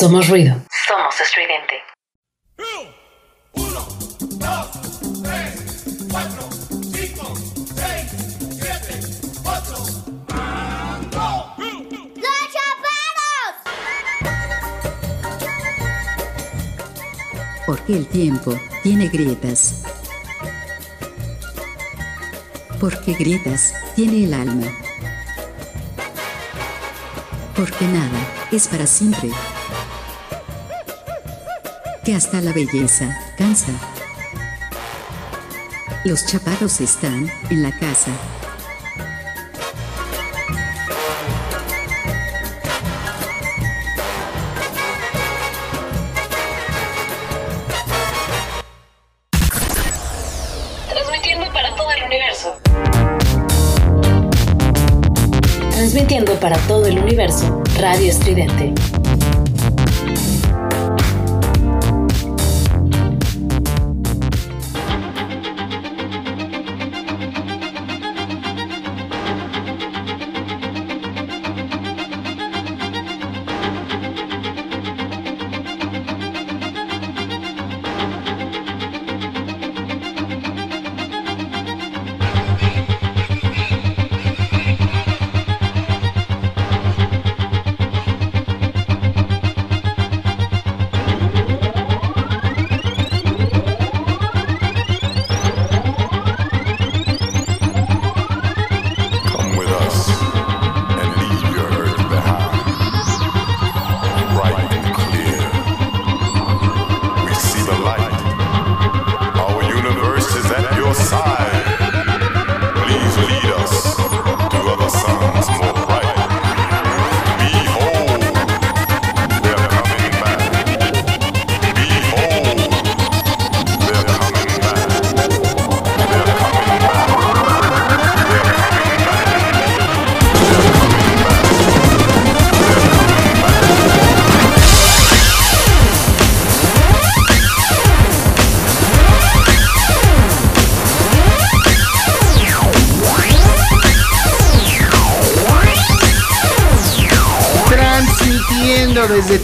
Somos ruido. Somos estridente. Uno, dos, tres, cuatro, cinco, seis, siete, ocho. ¡Ando! ¡Los chapados! Porque el tiempo tiene grietas. Porque grietas tiene el alma. Porque nada es para siempre. Hasta la belleza cansa. Los chaparros están en la casa. Transmitiendo para todo el universo. Transmitiendo para todo el universo, Radio Estridente.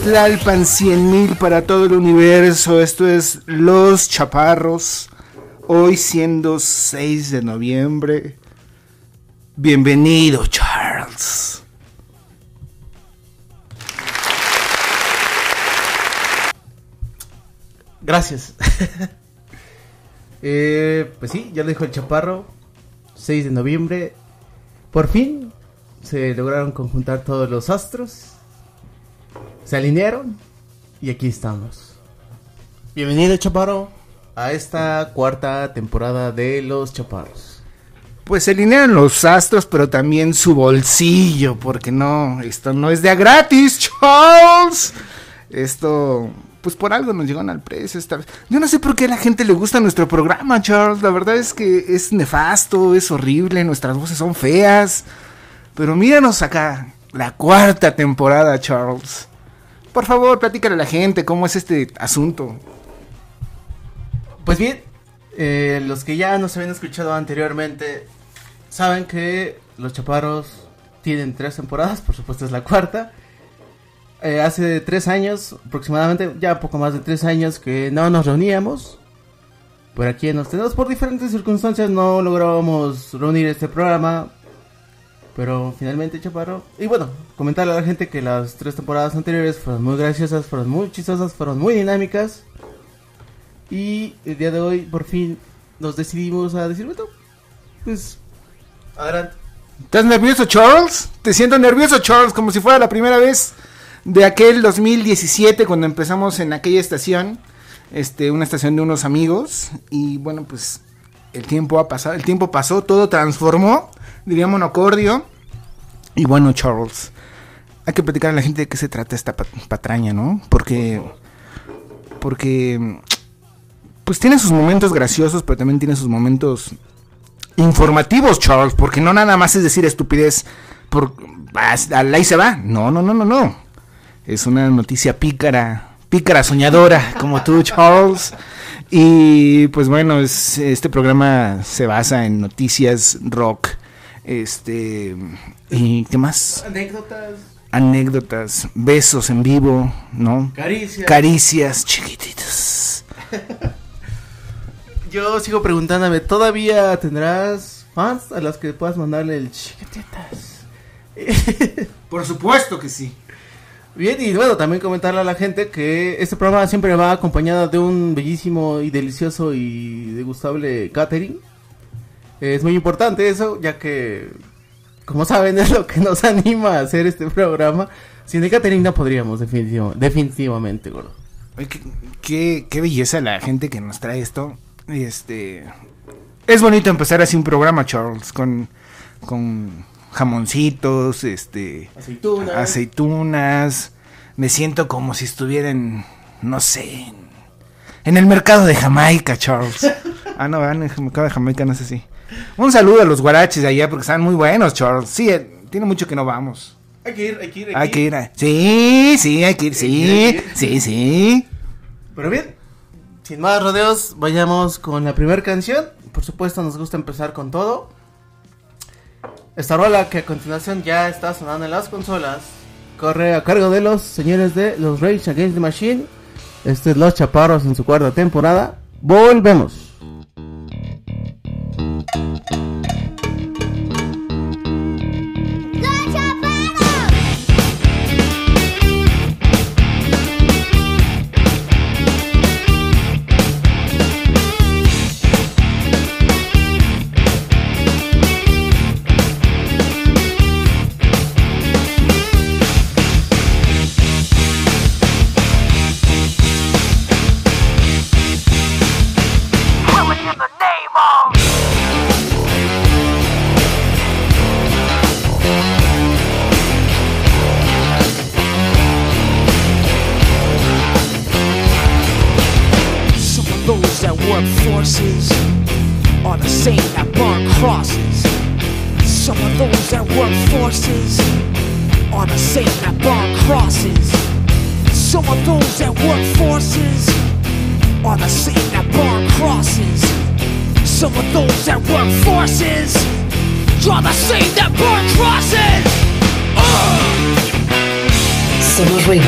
Tlalpan 100.000 para todo el universo. Esto es Los Chaparros. Hoy siendo 6 de noviembre. Bienvenido, Charles. Gracias. Eh, pues sí, ya lo dijo el Chaparro. 6 de noviembre. Por fin se lograron conjuntar todos los astros. Se alinearon. Y aquí estamos. Bienvenido, Chaparro, a esta cuarta temporada de Los Chaparros. Pues se alinean los astros, pero también su bolsillo, porque no, esto no es de a gratis, Charles. Esto, pues por algo nos llegan al precio esta vez. Yo no sé por qué a la gente le gusta nuestro programa, Charles. La verdad es que es nefasto, es horrible, nuestras voces son feas. Pero míranos acá, la cuarta temporada, Charles. Por favor, platícale a la gente cómo es este asunto. Pues bien, eh, los que ya nos habían escuchado anteriormente saben que los Chaparros tienen tres temporadas, por supuesto es la cuarta. Eh, hace tres años, aproximadamente, ya poco más de tres años que no nos reuníamos. Por aquí en los tenemos, por diferentes circunstancias no lográbamos reunir este programa. Pero finalmente, Chaparro. Y bueno, comentarle a la gente que las tres temporadas anteriores fueron muy graciosas, fueron muy chistosas, fueron muy dinámicas. Y el día de hoy, por fin, nos decidimos a decir, bueno, pues, adelante. ¿Estás nervioso, Charles? Te siento nervioso, Charles, como si fuera la primera vez de aquel 2017 cuando empezamos en aquella estación, este, una estación de unos amigos y bueno, pues el tiempo ha pasado, el tiempo pasó, todo transformó, diría monocordio. Y bueno, Charles, hay que platicar a la gente de qué se trata esta pat- patraña, ¿no? Porque porque pues tiene sus momentos graciosos, pero también tiene sus momentos informativos, Charles, porque no nada más es decir estupidez por ahí se va. No, no, no, no, no. Es una noticia pícara, pícara soñadora como tú, Charles. Y pues bueno, es- este programa se basa en noticias rock, este y qué más. Anécdotas. anécdotas, besos en vivo, ¿no? Caricias. Caricias chiquititas. Yo sigo preguntándome, ¿todavía tendrás fans a las que puedas mandarle el chiquititas? Por supuesto que sí. Bien, y bueno, también comentarle a la gente que este programa siempre va acompañado de un bellísimo y delicioso y degustable catering. Es muy importante eso, ya que, como saben, es lo que nos anima a hacer este programa. Sin el catering no podríamos, definitivamente, gordo. Ay, qué, qué- qué belleza la gente que nos trae esto. Este es bonito empezar así un programa, Charles, con, con jamoncitos, este Aceitunas. aceitunas. Me siento como si estuviera en, no sé, en, el mercado de Jamaica, Charles. ah, no, en el mercado de Jamaica, no sé si. Un saludo a los guaraches de allá porque están muy buenos, Charles. Sí, eh, tiene mucho que no vamos. Hay que ir, hay que ir, Hay que ir. Sí, sí, hay que ir, sí, sí, sí. Pero bien, sin más rodeos, vayamos con la primera canción. Por supuesto, nos gusta empezar con todo. Esta rola que a continuación ya está sonando en las consolas corre a cargo de los señores de los Rage Against the Machine. Este es Los Chaparros en su cuarta temporada. Volvemos. Mm-hmm. Ruido.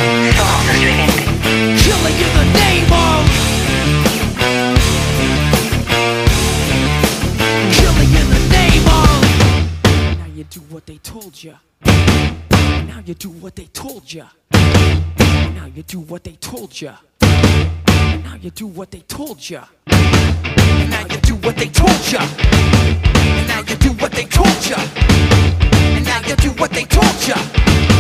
Killing in the name of Killing in the name of Now you do what they told you Now you do what they told you Now you do what they told you Now you do what they told you Now you do what they told you Now you do what they told you now you do what they told you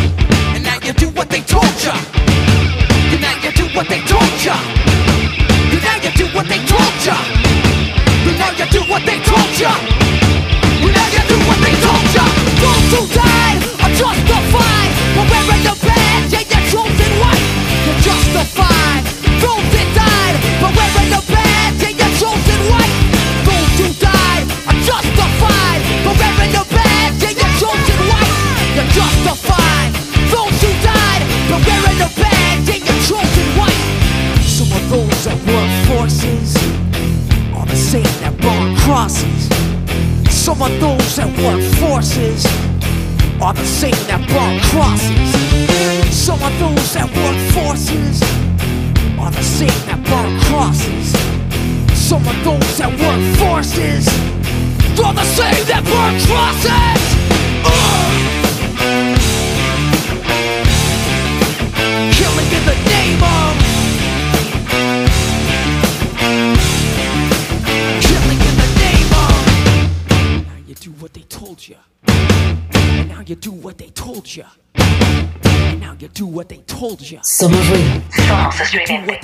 Summer Streaming.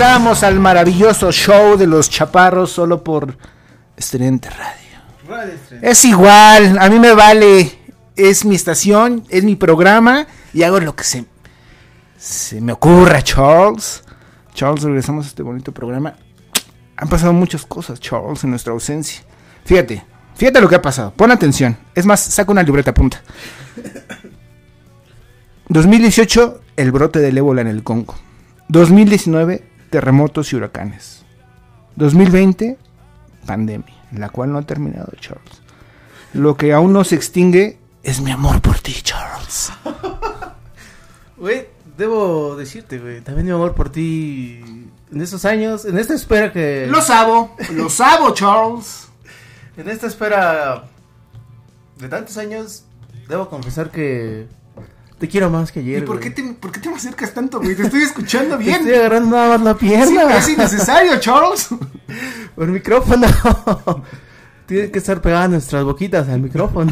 Regresamos al maravilloso show de los chaparros solo por Estridente Radio. Es igual, a mí me vale. Es mi estación, es mi programa y hago lo que se, se me ocurra, Charles. Charles, regresamos a este bonito programa. Han pasado muchas cosas, Charles, en nuestra ausencia. Fíjate, fíjate lo que ha pasado. Pon atención. Es más, saca una libreta punta. 2018, el brote del ébola en el Congo. 2019, terremotos y huracanes. 2020, pandemia, la cual no ha terminado, Charles. Lo que aún no se extingue es mi amor por ti, Charles. Güey, debo decirte, güey, también mi amor por ti en estos años, en esta espera que... Lo sabo, lo sabo, Charles. En esta espera de tantos años, debo confesar que te quiero más que ayer. ¿Y por güey. qué, te, por qué te me acercas tanto, güey? Te estoy escuchando Te bien. Estoy agarrando nada más la Sí, pierna. es innecesario, Charles. Por el micrófono. Tiene que estar pegadas nuestras boquitas al micrófono.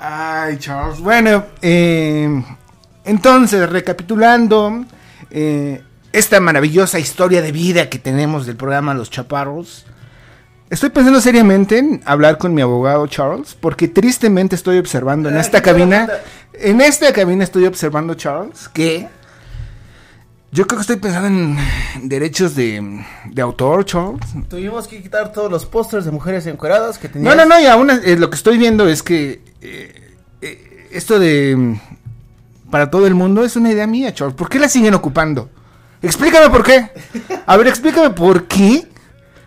Ay, Charles. Bueno, eh, entonces, recapitulando eh, esta maravillosa historia de vida que tenemos del programa Los Chaparros, estoy pensando seriamente en hablar con mi abogado Charles, porque tristemente estoy observando en esta cabina, en esta cabina estoy observando, Charles, que yo creo que estoy pensando en derechos de, de autor, Charles. Tuvimos que quitar todos los pósters de mujeres encueradas que No, tenías. no, no, y aún eh, lo que estoy viendo es que eh, eh, esto de mm, para todo el mundo es una idea mía, Charles. ¿Por qué la siguen ocupando? Explícame por qué. A ver, explícame por qué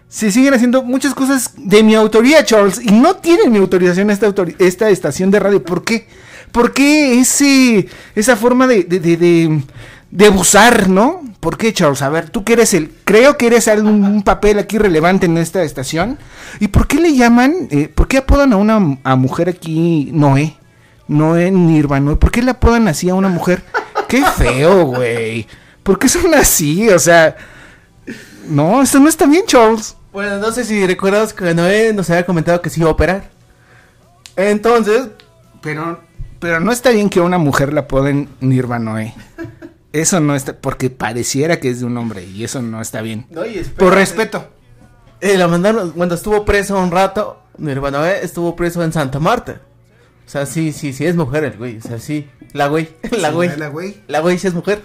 se siguen haciendo muchas cosas de mi autoría, Charles, y no tienen mi autorización esta, esta estación de radio. ¿Por qué? ¿Por qué ese, esa forma de, de, de, de- de abusar, no? ¿Por qué, Charles? A ver, tú que eres el... Creo que eres algún un papel aquí relevante en esta estación. ¿Y por qué le llaman... eh, ¿Por qué apodan a una a mujer aquí Noé? Noé Nirvana. ¿Por qué le apodan así a una mujer? Qué feo, güey. ¿Por qué son así? O sea... No, esto no está bien, Charles. Bueno, no sé si recuerdas que Noé nos había comentado que se iba a operar. Entonces, Pero, pero no está bien que a una mujer la apoden Nirvanoe. Eso no está, porque pareciera que es de un hombre y eso no está bien. No, y espérate. Por respeto. eh, la mandaron cuando estuvo preso un rato. Nirvana Noé estuvo preso en Santa Marta. O sea, sí, sí, sí es mujer el güey. O sea, sí. La güey. La güey. La güey. La güey sí es mujer.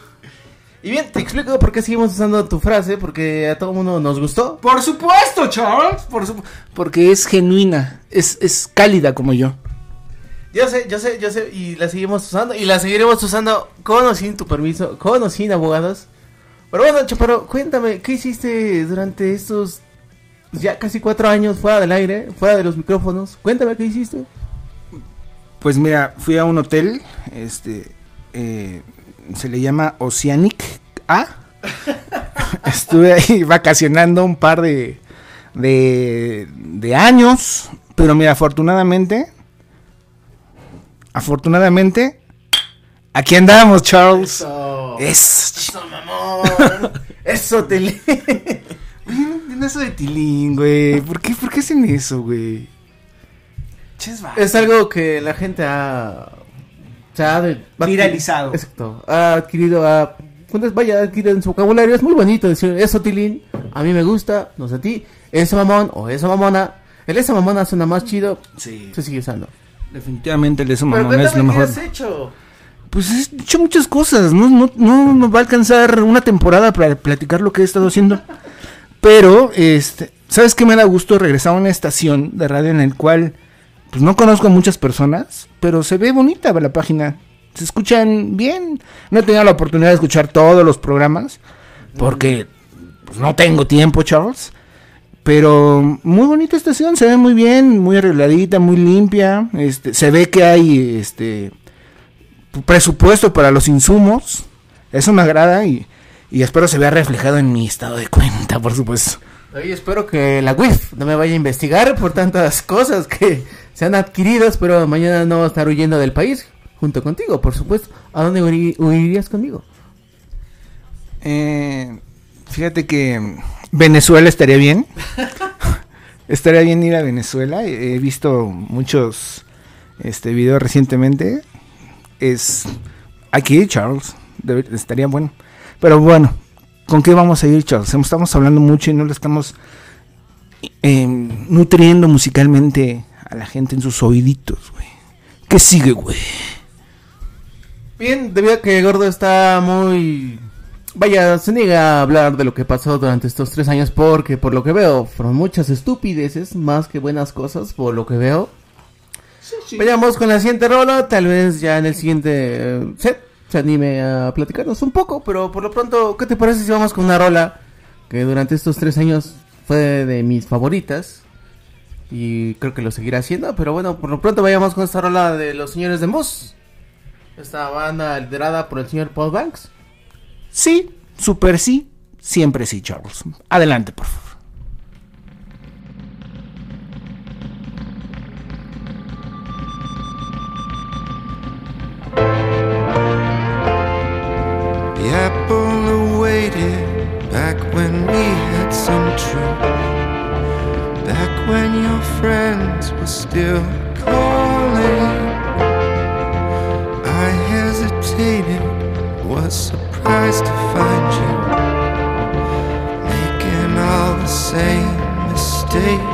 Y bien, te explico por qué seguimos usando tu frase. Porque a todo mundo nos gustó. Por supuesto, Charles. Por supu- porque es genuina, es, es cálida como yo. Yo sé, yo sé, yo sé. Y la seguimos usando. Y la seguiremos usando con o sin tu permiso. Con o sin abogados. Pero bueno, Chaparro, cuéntame, ¿qué hiciste durante estos ya casi cuatro años fuera del aire, fuera de los micrófonos? Cuéntame, ¿qué hiciste? Pues mira, fui a un hotel, este, eh, se le llama Oceanic A. Estuve ahí vacacionando un par de, de, de años, pero mira, afortunadamente, afortunadamente, aquí andamos, Charles. Eso, Es, eso, mamón. Eso, te eso de Tilín, güey. ¿Por qué, ¿Por qué hacen eso, güey? Ches va- Es algo que la gente ha. Se ha Viralizado. Exacto. Ha adquirido. Ha, ¿cuántas- vaya, adquirido en su vocabulario. Es muy bonito decir eso, Tilín. A mí me gusta, no sé a ti. Ese mamón o esa mamona. El esa mamona suena más chido. Sí. Se sigue usando. Definitivamente el eso mamón es lo cuéntame qué mejor. has hecho. Pues he hecho muchas cosas, no, no, no va a alcanzar una temporada para platicar lo que he estado haciendo. Pero, este, ¿sabes qué me da gusto regresar a una estación de radio en el cual, pues no conozco a muchas personas, pero se ve bonita la página. Se escuchan bien. No he tenido la oportunidad de escuchar todos los programas, porque pues, no tengo tiempo, Charles. Pero muy bonita estación, se ve muy bien, muy arregladita, muy limpia. Este, se ve que hay este presupuesto para los insumos. Eso me agrada y, y espero se vea reflejado en mi estado de cuenta, por supuesto. Oye, espero que la WIF no me vaya a investigar por tantas cosas que se han adquirido. Espero mañana no estar huyendo del país junto contigo, por supuesto. ¿A dónde huirías conmigo? Eh, fíjate que Venezuela estaría bien. estaría bien ir a Venezuela. He visto muchos este videos recientemente. Es aquí, Charles. Estaría bueno. Pero bueno, ¿con qué vamos a ir, Charles? Estamos hablando mucho y no le estamos eh, nutriendo musicalmente a la gente en sus oíditos, güey. ¿Qué sigue, güey? Bien, debido a que Gordo está muy... Vaya, se niega a hablar de lo que pasó durante estos tres años porque por lo que veo fueron muchas estupideces más que buenas cosas por lo que veo. Vayamos con la siguiente rola, tal vez ya en el siguiente eh, set se anime a platicarnos un poco, pero por lo pronto, ¿qué te parece si vamos con una rola que durante estos tres años fue de mis favoritas? Y creo que lo seguirá haciendo, pero bueno, por lo pronto vayamos con esta rola de los señores de Moss. Esta banda liderada por el señor Paul Banks. Sí, super sí, siempre sí, Charles. Adelante, por favor. Friends were still calling. I hesitated, was surprised to find you making all the same mistakes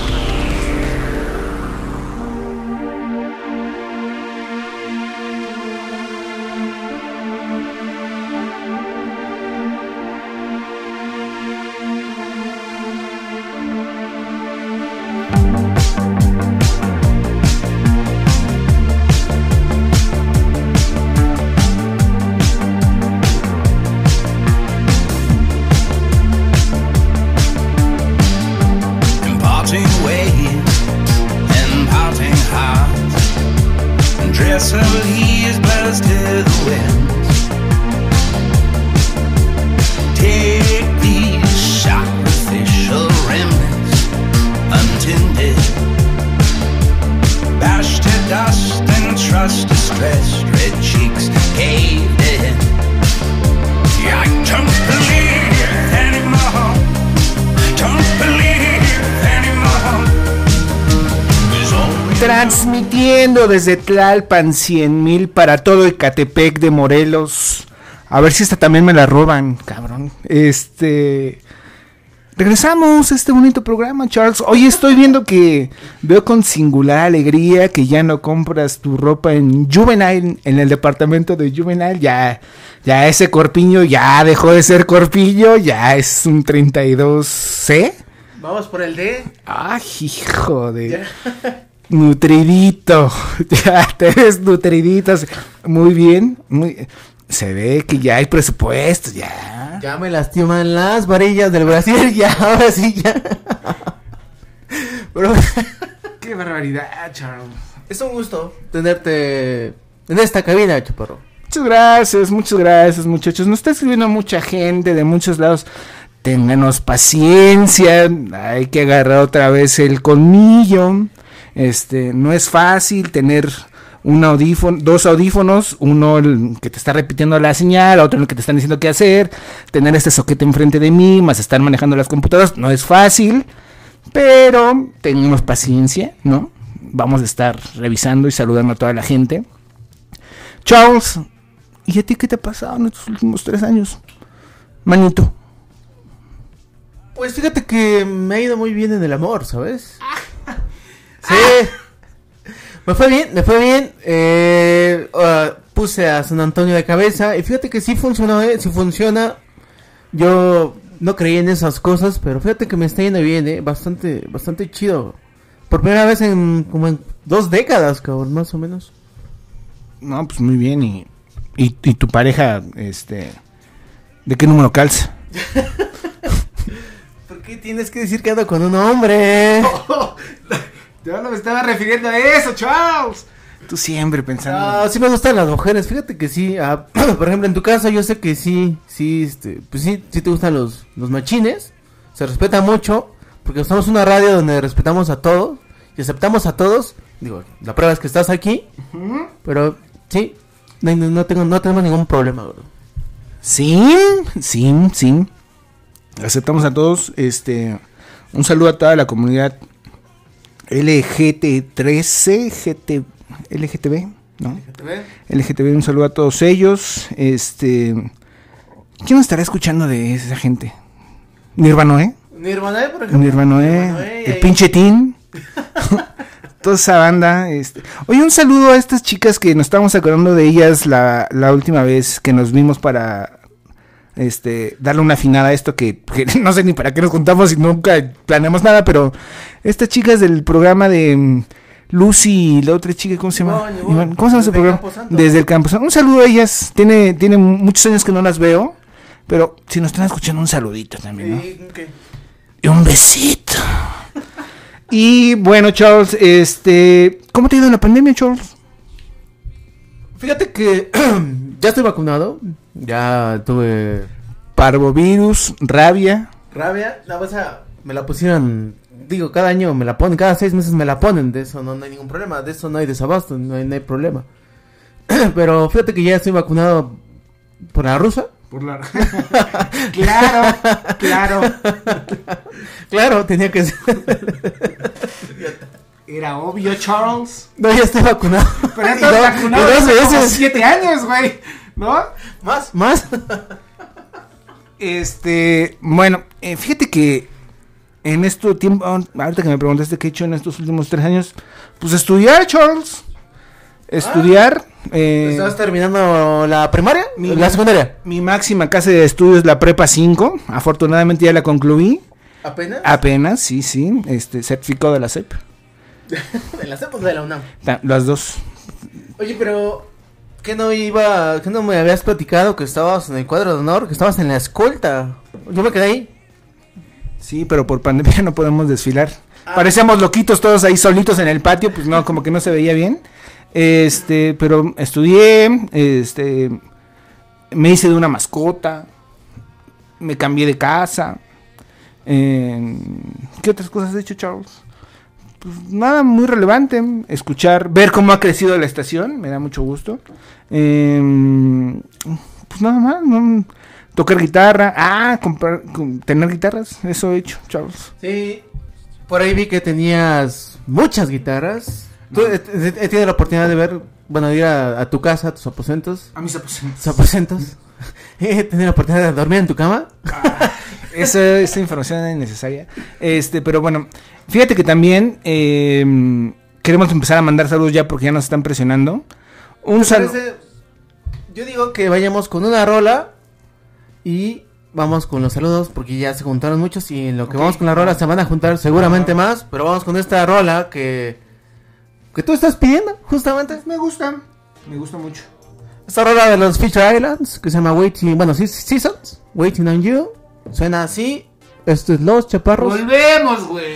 Desde Tlalpan 100 mil para todo Ecatepec de Morelos. A ver si esta también me la roban, cabrón. Este. Regresamos a este bonito programa, Charles. Hoy estoy viendo que veo con singular alegría que ya no compras tu ropa en Juvenile, en el departamento de Juvenile. Ya, ya ese corpiño ya dejó de ser corpiño, ya es un 32C. Vamos por el D. Ay, hijo de. Nutridito. Ya te ves nutridito. Muy bien. Muy... Se ve que ya hay presupuesto, ya. Ya me lastiman las varillas del Brasil, ya, ahora sí, ya. Qué barbaridad, Charles. es un gusto tenerte en esta cabina, chaparro. Muchas gracias, muchas gracias, muchachos. Nos está escribiendo mucha gente de muchos lados. Ténganos paciencia. Hay que agarrar otra vez el colmillo. Este, no es fácil tener un audífono, dos audífonos, uno el que te está repitiendo la señal, otro el que te están diciendo qué hacer, tener este soquete enfrente de mí, más estar manejando las computadoras, no es fácil, pero tengamos paciencia, ¿no? Vamos a estar revisando y saludando a toda la gente. Charles, ¿y a ti qué te ha pasado en estos últimos tres años? Manito. Pues fíjate que me ha ido muy bien en el amor, ¿sabes? Sí. Me fue bien, me fue bien. Eh, ah, puse a San Antonio de cabeza y fíjate que sí funcionó, eh, sí funciona. Yo no creí en esas cosas, pero fíjate que me está yendo bien, eh, bastante, bastante chido. Por primera vez en como en dos décadas, cabrón, más o menos. No, pues muy bien. Y, y, y tu pareja, este. ¿De qué número calza? ¿Por qué tienes que decir que ando con un hombre? Yo no me estaba refiriendo a eso, Charles. Tú siempre pensando. Ah, sí me gustan las mujeres, fíjate que sí. ah, por ejemplo, en tu casa yo sé que sí, sí, este, pues sí, sí te gustan los, los machines. Se respeta mucho, porque somos una radio donde respetamos a todos y aceptamos a todos. Digo, la prueba es que estás aquí, pero sí, no, no- no tengo, no tenemos ningún problema, bro. Sí, sí, sí. Aceptamos a todos. Este. Un saludo a toda la comunidad LGT13, GT, LGTB, ¿no? LGTB, un saludo a todos ellos. Este. ¿Quién nos estará escuchando de esa gente? Nirvanoe. Nirvana, por ejemplo. Nirvanoe. Nirvanoe, El ahí. pinche Tin. toda esa banda. Este. Oye, un saludo a estas chicas que nos estábamos acordando de ellas la, la última vez que nos vimos para este darle una afinada a esto que, que no sé ni para qué nos juntamos y nunca planeamos nada, pero estas chicas del programa de mm, Lucy y la otra chica, ¿cómo se llama? ¿Cómo se llama ese Desde programa? Desde el Camposanto. Un saludo a ellas. Tiene, tiene muchos años que no las veo, pero si nos están escuchando, un saludito también, ¿no? Sí. Y un besito. Y bueno, Charles, este, ¿cómo te ha ido en la pandemia, Charles? Fíjate que ya estoy vacunado. Ya tuve Parvovirus, rabia. rabia. La cosa me la pusieron. Digo, cada año me la ponen. Cada seis meses me la ponen. De eso no, no hay ningún problema. De eso no hay desabasto. No hay, no hay problema. Pero fíjate que ya estoy vacunado por la rusa. Por la... claro, claro. Claro, tenía que ser. Era obvio, Charles. No, ya estoy vacunado. Pero ya estás vacunado dos hace como siete años, güey. ¿No? Más, más. Este, bueno, eh, fíjate que en este tiempo, ahorita que me preguntaste qué he hecho en estos últimos tres años, pues estudiar, Charles. Estudiar. eh, ¿Estás terminando la primaria? Mi- la secundaria. Mi máxima casa de estudios es la Prepa 5. Afortunadamente ya la concluí. ¿Apenas? Apenas, sí, sí. Este, certificado de la CEP. En la CEP o de la UNAM. Las dos. Oye, pero. ¿Qué no iba. ¿Qué no me habías platicado que estabas en el cuadro de honor? Que estabas en la escolta. Yo me quedé ahí. Sí, pero por pandemia no podemos desfilar. Parecíamos loquitos todos ahí solitos en el patio, pues no, como que no se veía bien. Este, pero estudié, este, me hice de una mascota, me cambié de casa. eh, ¿Qué otras cosas has hecho, Charles? Pues nada muy relevante. Escuchar, ver cómo ha crecido la estación, me da mucho gusto. Eh, pues nada más, no- tocar guitarra, ah, comprar, com- tener guitarras, eso he hecho, Charles. Sí. Por ahí vi que tenías muchas guitarras. Tú he, he- he tenido la oportunidad de ver. Bueno, de ir a, a tu casa, a tus aposentos. A mis aposentos. Tus aposentos. He tenido la oportunidad de dormir en tu cama. Esa, esa información es innecesaria. Este, pero bueno, fíjate que también eh, queremos empezar a mandar saludos ya porque ya nos están presionando. Un ¿Te saludo. Yo digo que vayamos con una rola y vamos con los saludos porque ya se juntaron muchos y en lo que vamos con la rola se van a juntar seguramente más, pero vamos con esta rola que que tú estás pidiendo justamente. Me gusta, me gusta mucho. Esta rola de los Feature Islands que se llama Waiting, bueno, Seasons, Waiting on You. Suena así. Esto es Los Chaparros. Volvemos, güey.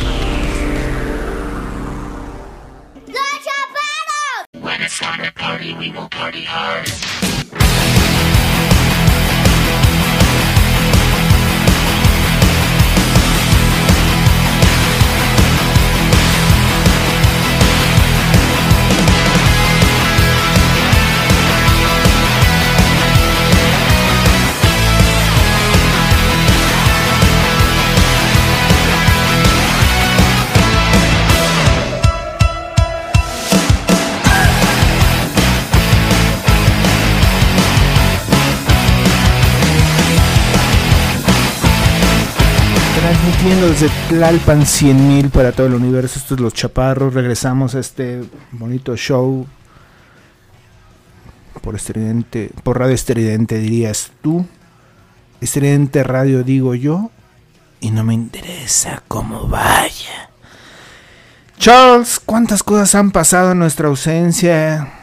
Desde Tlalpan 100.000 para todo el universo. Estos Los Chaparros. Regresamos a este bonito show. Por estridente, por radio estridente dirías tú. Estridente radio digo yo. Y no me interesa cómo vaya. Charles, ¿cuántas cosas han pasado en nuestra ausencia?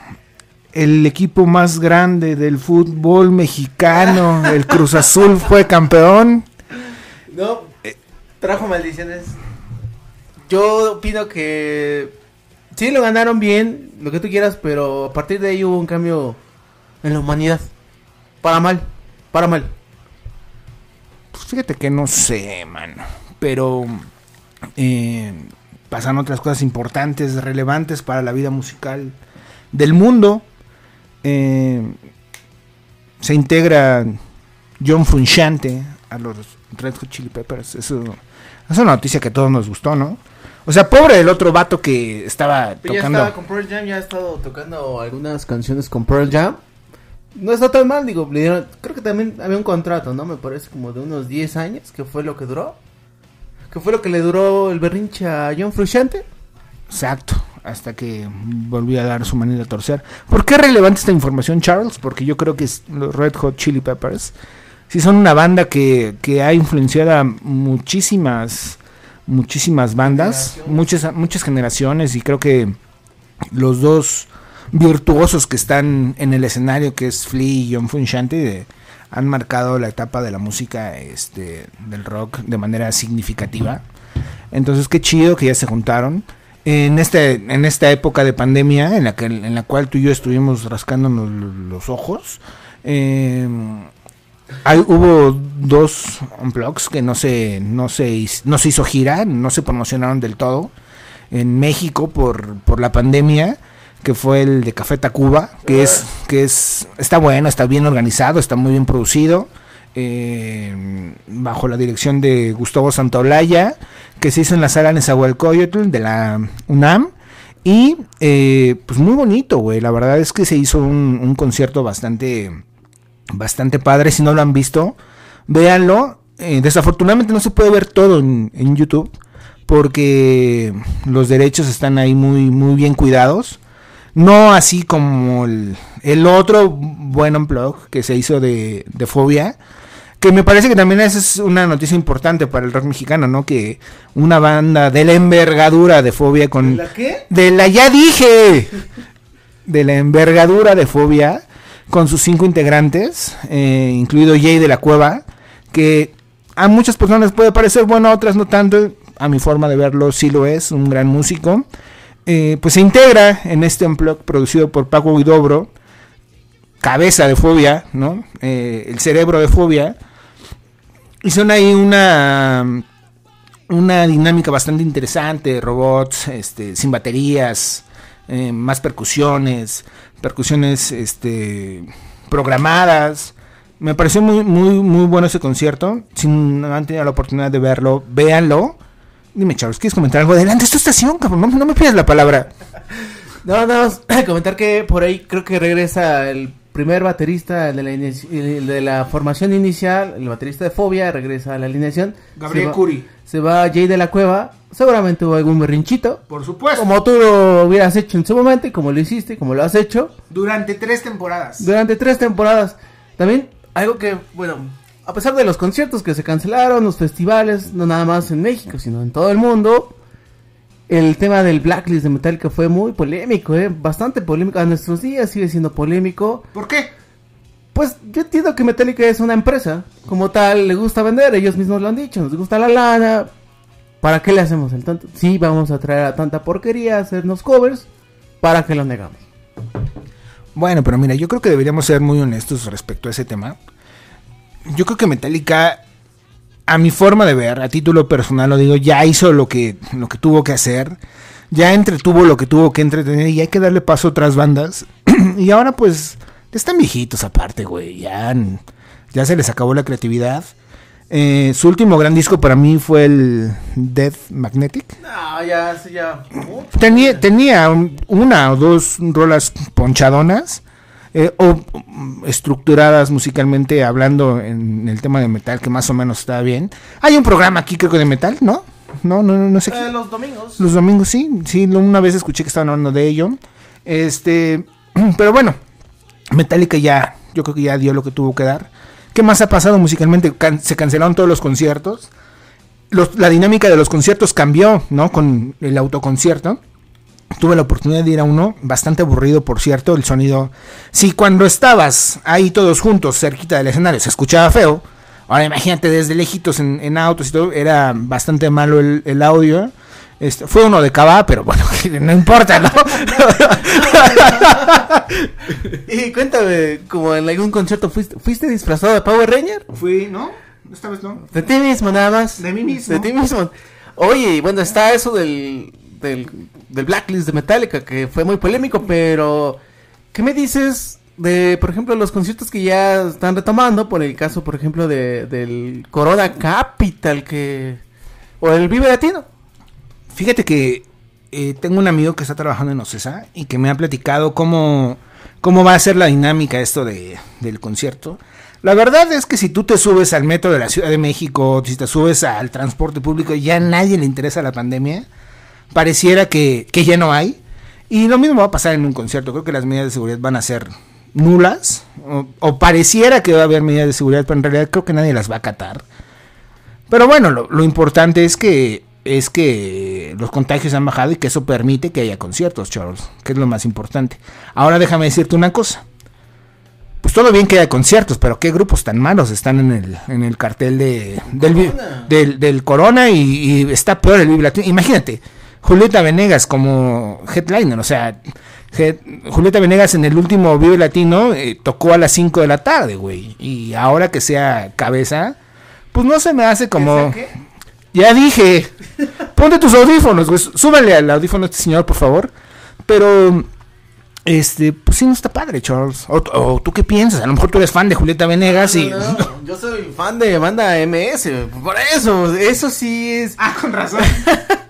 El equipo más grande del fútbol mexicano, el Cruz Azul, fue campeón. No, trajo maldiciones. Yo opino que sí lo ganaron bien, lo que tú quieras, pero a partir de ahí hubo un cambio en la humanidad. Para mal, para mal. Pues fíjate que no sé, mano. Pero eh, pasan otras cosas importantes, relevantes para la vida musical del mundo. Eh, se integra John Frusciante a los Red Hot Chili Peppers. Eso es una noticia que a todos nos gustó, ¿no? O sea, pobre del otro vato que estaba Pero ya tocando. estaba con Pearl Jam, ya ha estado tocando algunas canciones con Pearl Jam. No está tan mal, digo, le dieron, creo que también había un contrato, ¿no? Me parece como de unos 10 años, que fue lo que duró. Que fue lo que le duró el berrinche a John Frusciante. Exacto, hasta que volvió a dar su manera de torcer. ¿Por qué es relevante esta información, Charles? Porque yo creo que es- los Red Hot Chili Peppers sí son una banda que, que ha influenciado a muchísimas, muchísimas bandas, muchas, muchas generaciones y creo que los dos virtuosos que están en el escenario, que es Flea y John Frusciante, eh, han marcado la etapa de la música este, del rock de manera significativa. Entonces, qué chido que ya se juntaron. En, este, en esta época de pandemia, en la, que, en la cual tú y yo estuvimos rascándonos lo- los ojos, eh, hay- hubo dos unplugs que no se, no, se, no se hizo gira, no se promocionaron del todo en México por, por la pandemia, que fue el de Café Tacuba, que es, que es, está bueno, está bien organizado, está muy bien producido, eh, bajo la dirección de Gustavo Santaolalla, que se hizo en la sala Nezahualcóyotl de la UNAM. Y eh, pues muy bonito, güey. La verdad es que se hizo un concierto bastante, bastante padre. Si no lo han visto, véanlo. Eh, desafortunadamente no se puede ver todo en, en YouTube porque los derechos están ahí muy, muy bien cuidados. No así como el, el otro buen unplug que se hizo de, de Fobia. Que me parece que también esa es una noticia importante para el rock mexicano, ¿no? Que una banda de la envergadura de Fobia con... ¿La qué? De la, ya dije, de la envergadura de Fobia, con sus cinco integrantes, eh, incluido Jay de la Cueva, que a muchas personas puede parecer bueno, a otras no tanto, a mi forma de verlo sí lo es, un gran músico. Eh, pues se integra en este unplug producido por Paco Guidobro, cabeza de Fobia, ¿no? Eh, el cerebro de Fobia. Y son ahí una una dinámica bastante interesante, robots, este, sin baterías, más percusiones, percusiones, este, programadas. Me pareció muy, muy, muy bueno ese concierto. Si no han tenido la oportunidad de verlo, véanlo. Dime, Charles, ¿quieres comentar algo? Adelante, es tu estación, cabrón. No, no me pidas la palabra. No, más comentar que por ahí creo que regresa el primer baterista de la, el de la formación inicial, el baterista de Fobia, regresa a la alineación. Gabriel Se va- Curi. Se va Jay de la Cueva, seguramente hubo algún berrinchito. Por supuesto. Como tú lo hubieras hecho en su momento y como lo hiciste, como lo has hecho Durante tres temporadas. durante tres temporadas. También algo que, bueno, a pesar de los conciertos que se cancelaron, los festivales, no nada más en México, sino en todo el mundo, el tema del blacklist de Metallica fue muy polémico, ¿eh? bastante polémico. A nuestros días sigue siendo polémico. ¿Por qué? pues yo entiendo que Metallica es una empresa, como tal, le gusta vender, ellos mismos lo han dicho, nos gusta la lana. ¿Para qué le hacemos el tanto? Sí, vamos a traer a tanta porquería, hacernos covers, ¿para qué lo negamos? Bueno, pero mira, yo creo que deberíamos ser muy honestos respecto a ese tema. Yo creo que Metallica, a mi forma de ver, a título personal lo digo, ya hizo lo que, lo que tuvo que hacer. Ya entretuvo lo que tuvo que entretener y hay que darle paso a otras bandas. y ahora pues están viejitos aparte, güey. Ya, ya se les acabó la creatividad. Eh, su último gran disco para mí fue el Death Magnetic. No, ya, sí, ya. Tenía, tenía un- una o dos rolas ponchadonas eh, o mm, estructuradas musicalmente hablando en el tema de metal que más o menos estaba bien. Hay un programa aquí creo que de metal, ¿no? No, no, no, no sé. Eh, los domingos. Los domingos sí, sí, una vez escuché que estaban hablando de ello. Este, pero bueno, Metallica ya, yo creo que ya dio lo que tuvo que dar. ¿Qué más ha pasado musicalmente? Can- se cancelaron todos los conciertos. Los- la dinámica de los conciertos cambió, ¿no? Con el autoconcierto. Tuve la oportunidad de ir a uno, bastante aburrido, por cierto, el sonido. Si cuando estabas ahí todos juntos, cerquita del escenario, se escuchaba feo, ahora imagínate desde lejitos en, en autos y todo, era bastante malo el, el audio. Este, fue uno de Cabá, pero bueno, no importa, ¿no? Y cuéntame, como en algún concierto, ¿fuiste, ¿fuiste disfrazado de Power Ranger? Fui, ¿no? Esta vez no. De ti mismo, nada más. De mí mismo. De ti mismo. Oye, y bueno, está eso del, del, del blacklist de Metallica, que fue muy polémico, pero ¿qué me dices de, por ejemplo, los conciertos que ya están retomando? Por el caso, por ejemplo, de, del Corona Capital, que... O el Vive Latino. Fíjate que eh, tengo un amigo que está trabajando en Ocesa y que me ha platicado cómo, cómo va a ser la dinámica esto de, del concierto. La verdad es que si tú te subes al metro de la Ciudad de México, si te subes al transporte público, ya a nadie le interesa la pandemia. Pareciera que, que ya no hay. Y lo mismo va a pasar en un concierto. Creo que las medidas de seguridad van a ser nulas. O, o pareciera que va a haber medidas de seguridad, pero en realidad creo que nadie las va a acatar. Pero bueno, lo, lo importante es que es que los contagios han bajado y que eso permite que haya conciertos, Charles, que es lo más importante. Ahora déjame decirte una cosa. Pues todo bien que haya conciertos, pero qué grupos tan malos están en el, en el cartel de, del, vi- del, del Corona y, y está peor el Vive Latino. Imagínate, Julieta Venegas como headliner, o sea, Julieta Venegas en el último Vive Latino eh, tocó a las 5 de la tarde, güey. Y ahora que sea cabeza, pues no se me hace como... Ya dije, ponte tus audífonos, güey. Súbele al audífono a este señor, por favor. Pero, este, pues sí, no está padre, Charles. O, o tú qué piensas? A lo mejor tú eres fan de Julieta Venegas y. No, no, yo soy fan de banda MS, por eso, eso sí es... Ah, con razón.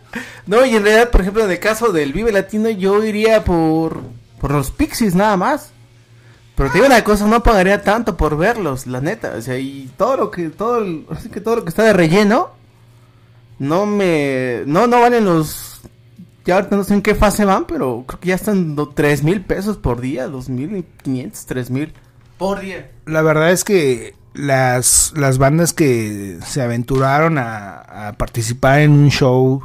No, y en realidad, por ejemplo, en el caso del Vive Latino, yo iría por, por los Pixies nada más. Pero te digo una cosa, no pagaría tanto por verlos, la neta. O sea, y todo lo que, todo, el- así que todo lo que está de relleno, no me, no, no valen los, ya ahorita no sé en qué fase van, pero creo que ya están tres mil pesos por día, dos mil quinientos, tres mil por día. La verdad es que las, las bandas que se aventuraron a, a participar en un show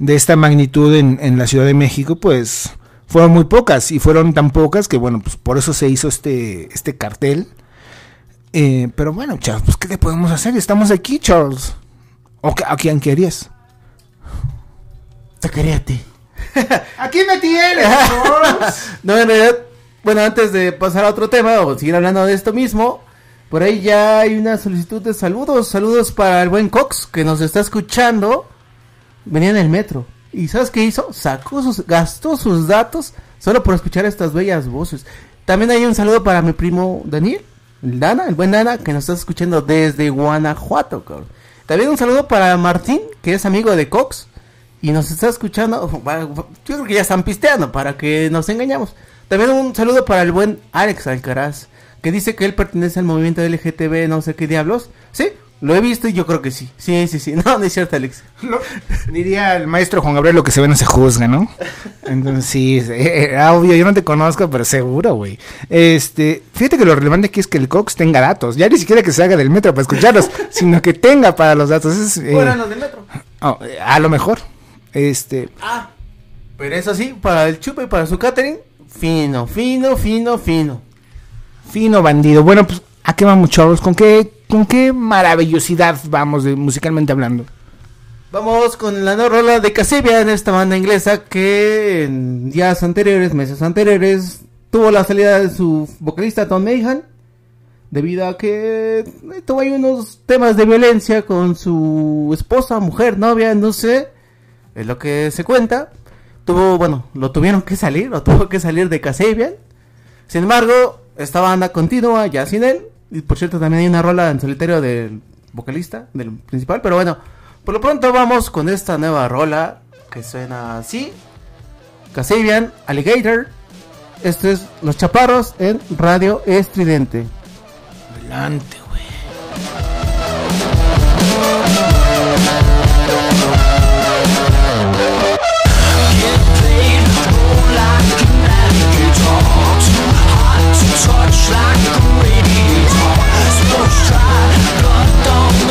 de esta magnitud en, en la Ciudad de México, pues fueron muy pocas y fueron tan pocas que bueno, pues por eso se hizo este, este cartel. Eh, pero bueno, Charles, pues ¿qué le podemos hacer? Estamos aquí, Charles. ¿O qué- a quién querías? Te quería a ti. Aquí me tienes, No, en realidad, bueno, antes de pasar a otro tema o seguir hablando de esto mismo, por ahí ya hay una solicitud de saludos. Saludos para el buen Cox que nos está escuchando. Venía en el metro. ¿Y sabes qué hizo? Sacó sus, gastó sus datos solo por escuchar estas bellas voces. También hay un saludo para mi primo Daniel, el Dana, el buen Dana, que nos está escuchando desde Guanajuato. También un saludo para Martín, que es amigo de Cox. Y nos está escuchando. Yo creo que ya están pisteando para que nos engañamos. También un saludo para el buen Alex Alcaraz. Que dice que él pertenece al movimiento LGTB, no sé qué diablos. Sí, lo he visto y yo creo que sí. Sí, sí, sí. No, no es cierto, Alex. Diría el maestro Juan Gabriel, lo que se ve no se juzga, ¿no? Entonces, sí, eh, eh, ah, obvio, yo no te conozco, pero seguro, güey. Este, fíjate que lo relevante aquí es que el Cox tenga datos. Ya ni siquiera que se haga del metro para escucharlos, sino que tenga para los datos. Es, eh, los del metro. Oh, a lo mejor. Este. Ah, pero eso sí, para el chupa y para su catering, fino, fino, fino, fino. Fino bandido. Bueno, pues, ¿a qué vamos, chavos? ¿Con qué ¿Con qué maravillosidad vamos musicalmente hablando? Vamos con la nueva rola de Casebia en esta banda inglesa que en días anteriores, meses anteriores, tuvo la salida de su vocalista Tom Mahan debido a que eh, tuvo ahí unos temas de violencia con su esposa, mujer, novia, no sé, es lo que se cuenta. Tuvo, bueno, lo tuvieron que salir, lo tuvo que salir de Casabian. Sin embargo, esta banda continúa ya sin él. Y por cierto, también hay una rola en solitario del vocalista, del principal. Pero bueno, por lo pronto vamos con esta nueva rola que suena así. Casabian, Alligator. Esto es Los Chaparros en Radio Estridente. Adelante, güey.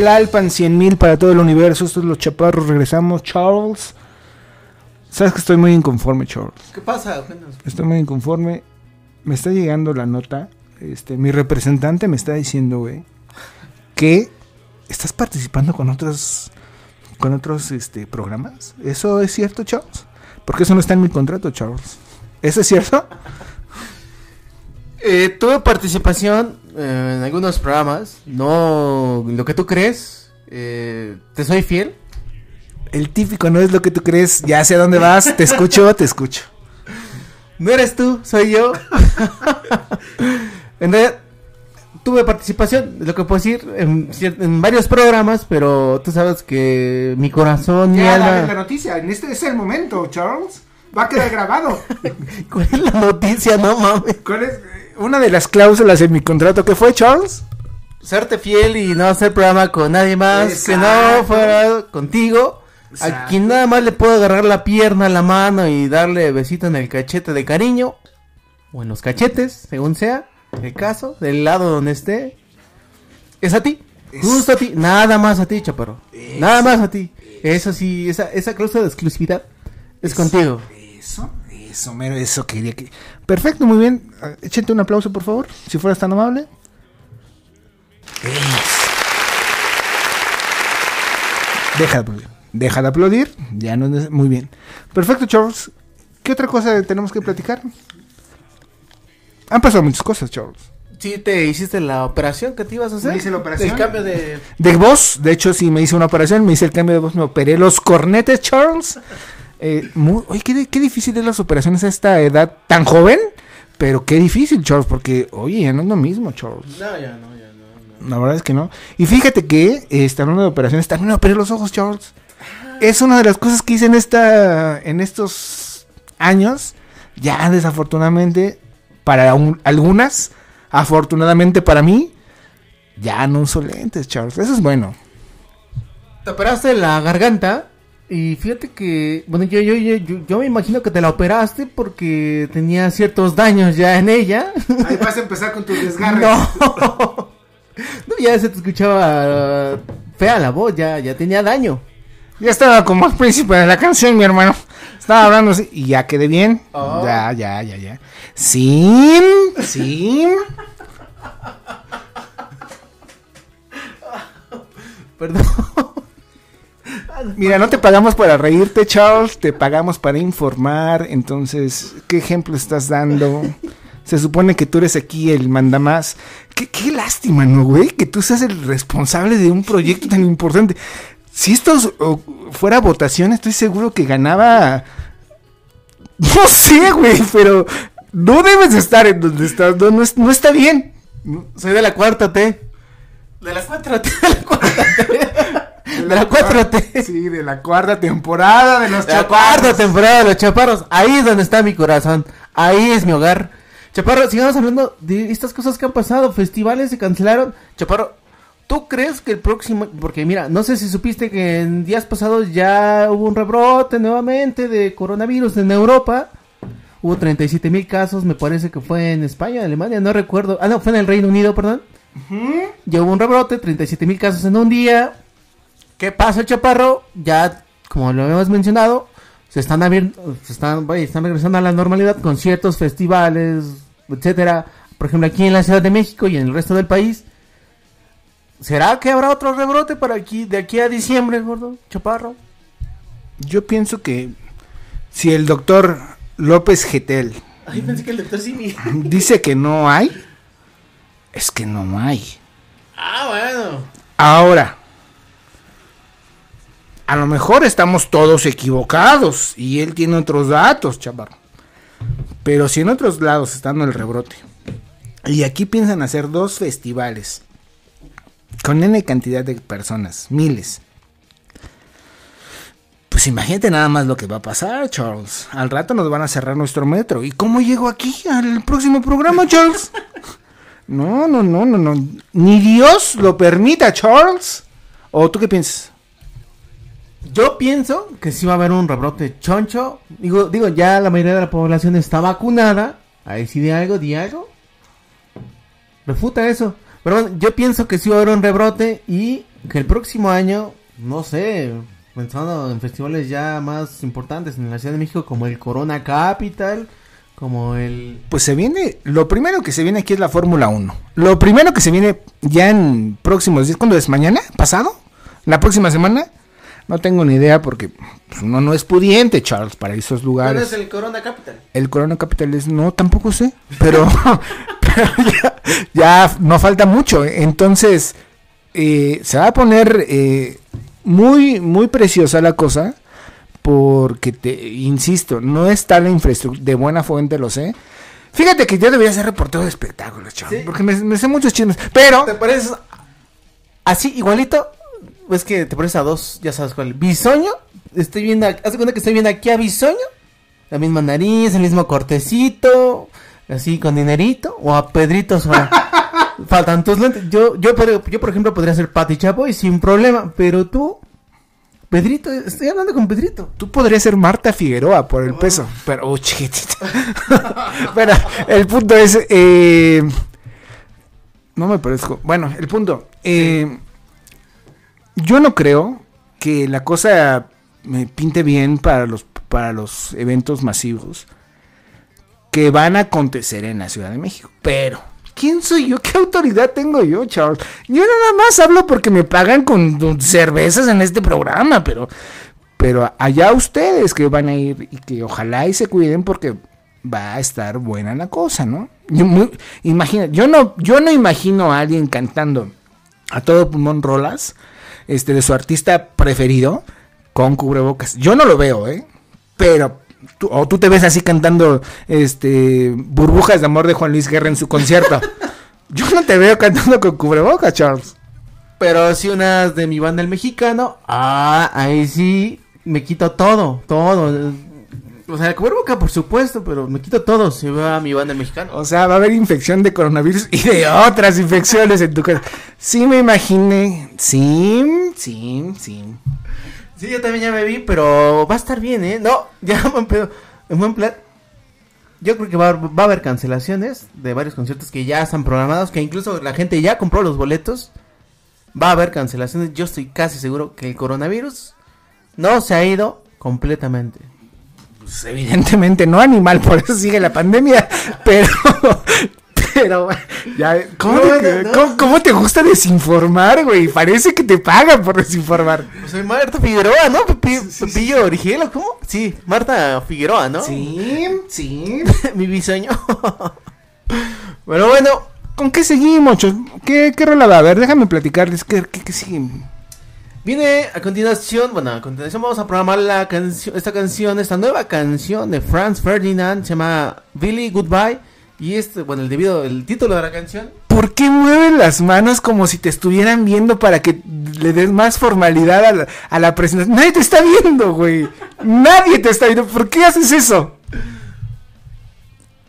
Tlalpan 100.000 para todo el universo. Estos los chaparros. Regresamos, Charles. Sabes que estoy muy inconforme, Charles. ¿Qué pasa? Estoy muy inconforme. Me está llegando la nota. Este, mi representante me está diciendo, güey, que estás participando con otros con otros este, programas. ¿Eso es cierto, Charles? Porque eso no está en mi contrato, Charles. ¿Eso es cierto? Eh, tuve participación eh, en algunos programas, no lo que tú crees. Eh, te soy fiel. El típico no es lo que tú crees. Ya sé a dónde vas. Te escucho, te escucho. No eres tú, soy yo. en realidad, tuve participación, lo que puedo decir, en, varios programas, pero tú sabes que mi corazón, Ya, la, alma. la noticia. En este es el momento, Charles. Va a quedar grabado. ¿Cuál es la noticia? No mames. ¿Cuál es una de las cláusulas en mi contrato que fue, Charles? Serte fiel y no hacer programa con nadie más que no fuera contigo. A quien nada más le puedo agarrar la pierna, la mano y darle besito en el cachete de cariño. O en los cachetes, según sea el caso, del lado donde esté. Es a ti. Justo a ti. Nada más a ti, chaparro. Nada más a ti. Eso sí, esa, esa cláusula de exclusividad es contigo. Eso, eso, mero, eso quería que. Perfecto, muy bien. Ah, Échate un aplauso, por favor, si fueras tan amable. Deja de aplaudir. Deja de aplaudir. Ya no es muy bien. Perfecto, Charles. ¿Qué otra cosa tenemos que platicar? Han pasado muchas cosas, Charles. Sí, te hiciste la operación que te ibas a hacer. Me hice la operación. El cambio de. De voz, de hecho, sí me hice una operación, me hice el cambio de voz, me operé los cornetes, Charles. Eh, muy- oye, qué, qué difícil es las operaciones a esta edad tan joven, pero qué difícil, Charles, porque, oye, ya no es lo mismo, Charles. No, ya no, ya. La verdad es que no. Y fíjate que, está hablando de operaciones, también me operé los ojos, Charles. Es una de las cosas que hice en esta, en estos años, ya desafortunadamente, para un- algunas, afortunadamente para mí, ya no uso lentes, Charles. Eso es bueno. Te operaste la garganta y fíjate que, bueno, yo, yo, yo, yo, yo me imagino que te la operaste porque tenía ciertos daños ya en ella. Ahí vas a empezar con tus No. No, ya se te escuchaba uh, fea la voz, ya, ya tenía daño. Ya estaba como el príncipe de la canción, mi hermano. Estaba hablando así y ya quedé bien. Oh. Ya, ya, ya, ya. Sin, sin. Perdón. Mira, no te pagamos para reírte, Charles, te pagamos para informar. Entonces, ¿qué ejemplo estás dando? Se supone que tú eres aquí el mandamás. Qué, qué lástima, ¿no, güey? Que tú seas el responsable de un proyecto tan importante. Si esto fuera votación, estoy seguro que ganaba. No sé, güey, pero no debes de estar en donde estás. No, no es- no está bien. Soy de la cuarta T. De la cuarta T. De la cuarta T. De la 4T. Sí, de la cuarta temporada de los La chaparros. cuarta temporada de los chaparros. Ahí es donde está mi corazón. Ahí es mi hogar. Chaparro, sigamos hablando de estas cosas que han pasado. Festivales se cancelaron. Chaparro, ¿tú crees que el próximo... Porque mira, no sé si supiste que en días pasados ya hubo un rebrote nuevamente de coronavirus en Europa. Hubo 37 mil casos, me parece que fue en España, Alemania, no recuerdo. Ah, no, fue en el Reino Unido, perdón. Ya hubo un rebrote, 37 mil casos en un día. ¿Qué pasa, Chaparro? Ya, como lo hemos mencionado, se están abriendo, se están, vaya, están regresando a la normalidad, conciertos, festivales, etcétera. Por ejemplo, aquí en la Ciudad de México y en el resto del país. ¿Será que habrá otro rebrote para aquí, de aquí a diciembre, gordo? Chaparro. Yo pienso que si el doctor López Getel Ay, pensé que el doctor Simi. dice que no hay, es que no hay. Ah, bueno. Ahora, a lo mejor estamos todos equivocados y él tiene otros datos, chaparro. Pero si en otros lados está el rebrote y aquí piensan hacer dos festivales con N cantidad de personas, miles. Pues imagínate nada más lo que va a pasar, Charles. Al rato nos van a cerrar nuestro metro. ¿Y cómo llego aquí al próximo programa, Charles? No, no, no, no, no. Ni Dios lo permita, Charles. ¿O tú qué piensas? Yo pienso que sí va a haber un rebrote choncho. Digo, digo, ya la mayoría de la población está vacunada. Ahí sí di algo, di algo. Refuta eso. Pero bueno, yo pienso que sí va a haber un rebrote y que el próximo año, no sé, pensando en festivales ya más importantes en la Ciudad de México como el Corona Capital, Como el... Pues se viene, lo primero que se viene aquí es la Fórmula 1. Lo primero que se viene ya en próximos días, ¿cuándo es? ¿Mañana? ¿Pasado? ¿La próxima semana? No tengo ni idea porque pues, uno no es pudiente, Charles, para esos lugares. ¿Cuál es el Corona Capital? El Corona Capital es, no, tampoco sé, pero, pero ya, ya no falta mucho. Entonces, eh, se va a poner eh, muy, muy preciosa la cosa, porque te insisto, no está la infraestructura de buena fuente, lo sé. Fíjate que yo debería ser reportero de espectáculos, Charles, porque me, me sé muchos chismes, pero ¿Te pareces así, igualito? Es que te pareces a dos, ya sabes cuál. Bisoño, estoy viendo, haz de cuenta que estoy viendo aquí a Bisoño, la misma nariz, el mismo cortecito, así con dinerito, o a Pedrito Sola. Faltan tus lentes. Yo, yo, por- yo, por ejemplo, podría ser Pati Chapo y sin problema, pero tú, Pedrito, estoy hablando con Pedrito. Tú podrías ser Marta Figueroa por el peso, pero oh, chiquitita. pero el punto es, eh, no me parezco. Bueno, el punto, eh, yo no creo que la cosa me pinte bien para los para los eventos masivos que van a acontecer en la Ciudad de México. Pero ¿Quién soy yo? ¿Qué autoridad tengo yo, Charles? Yo nada más hablo porque me pagan con cervezas en este programa, pero pero allá ustedes que van a ir y que ojalá y se cuiden porque va a estar buena la cosa, ¿no? Yo, imagina, yo no, yo no imagino a alguien cantando a todo pulmón rolas, este, de su artista preferido con cubrebocas. Yo no lo veo, ¿eh? Pero tú, o tú te ves así cantando, este, burbujas de amor de Juan Luis Guerra en su concierto. Yo no te veo cantando con cubrebocas, Charles. Pero si unas de mi banda el mexicano, ah, ahí sí me quito todo, todo. O sea, boca por supuesto, pero me quito todo si veo a mi banda el mexicano. O sea, va a haber infección de coronavirus y de otras infecciones en tu casa. Sí, me imaginé. Sí, sí, sí. Sí, yo también ya me vi, pero va a estar bien, ¿eh? No, ya buen pedo. En buen plan. Yo creo que va, va a haber cancelaciones de varios conciertos que ya están programados, que incluso la gente ya compró los boletos. Va a haber cancelaciones. Yo estoy casi seguro que el coronavirus no se ha ido completamente. Pues evidentemente no animal, por eso sigue la pandemia. Pero, pero, ya, ¿cómo, No, te, no, no. ¿cómo- te gusta desinformar, güey? Parece que te pagan por desinformar. Soy Marta Figueroa, ¿no? Pepi- Pepillo original, ¿o ¿cómo? Sí, Marta Figueroa, ¿no? Sí, sí. Mi bisoño. Pero bueno, ¿Con qué seguimos? ¿Qué, qué rola va? A ver, déjame platicarles. ¿Qué, qué, qué sigue? Viene a continuación, bueno, a continuación vamos a programar la canción, esta canción, esta nueva canción de Franz Ferdinand, se llama Billy Goodbye. Y este, bueno, el debido, el título de la canción. ¿Por qué mueven las manos como si te estuvieran viendo para que le des más formalidad a la, a la presentación? Nadie te está viendo, güey. Nadie te está viendo. ¿Por qué haces eso?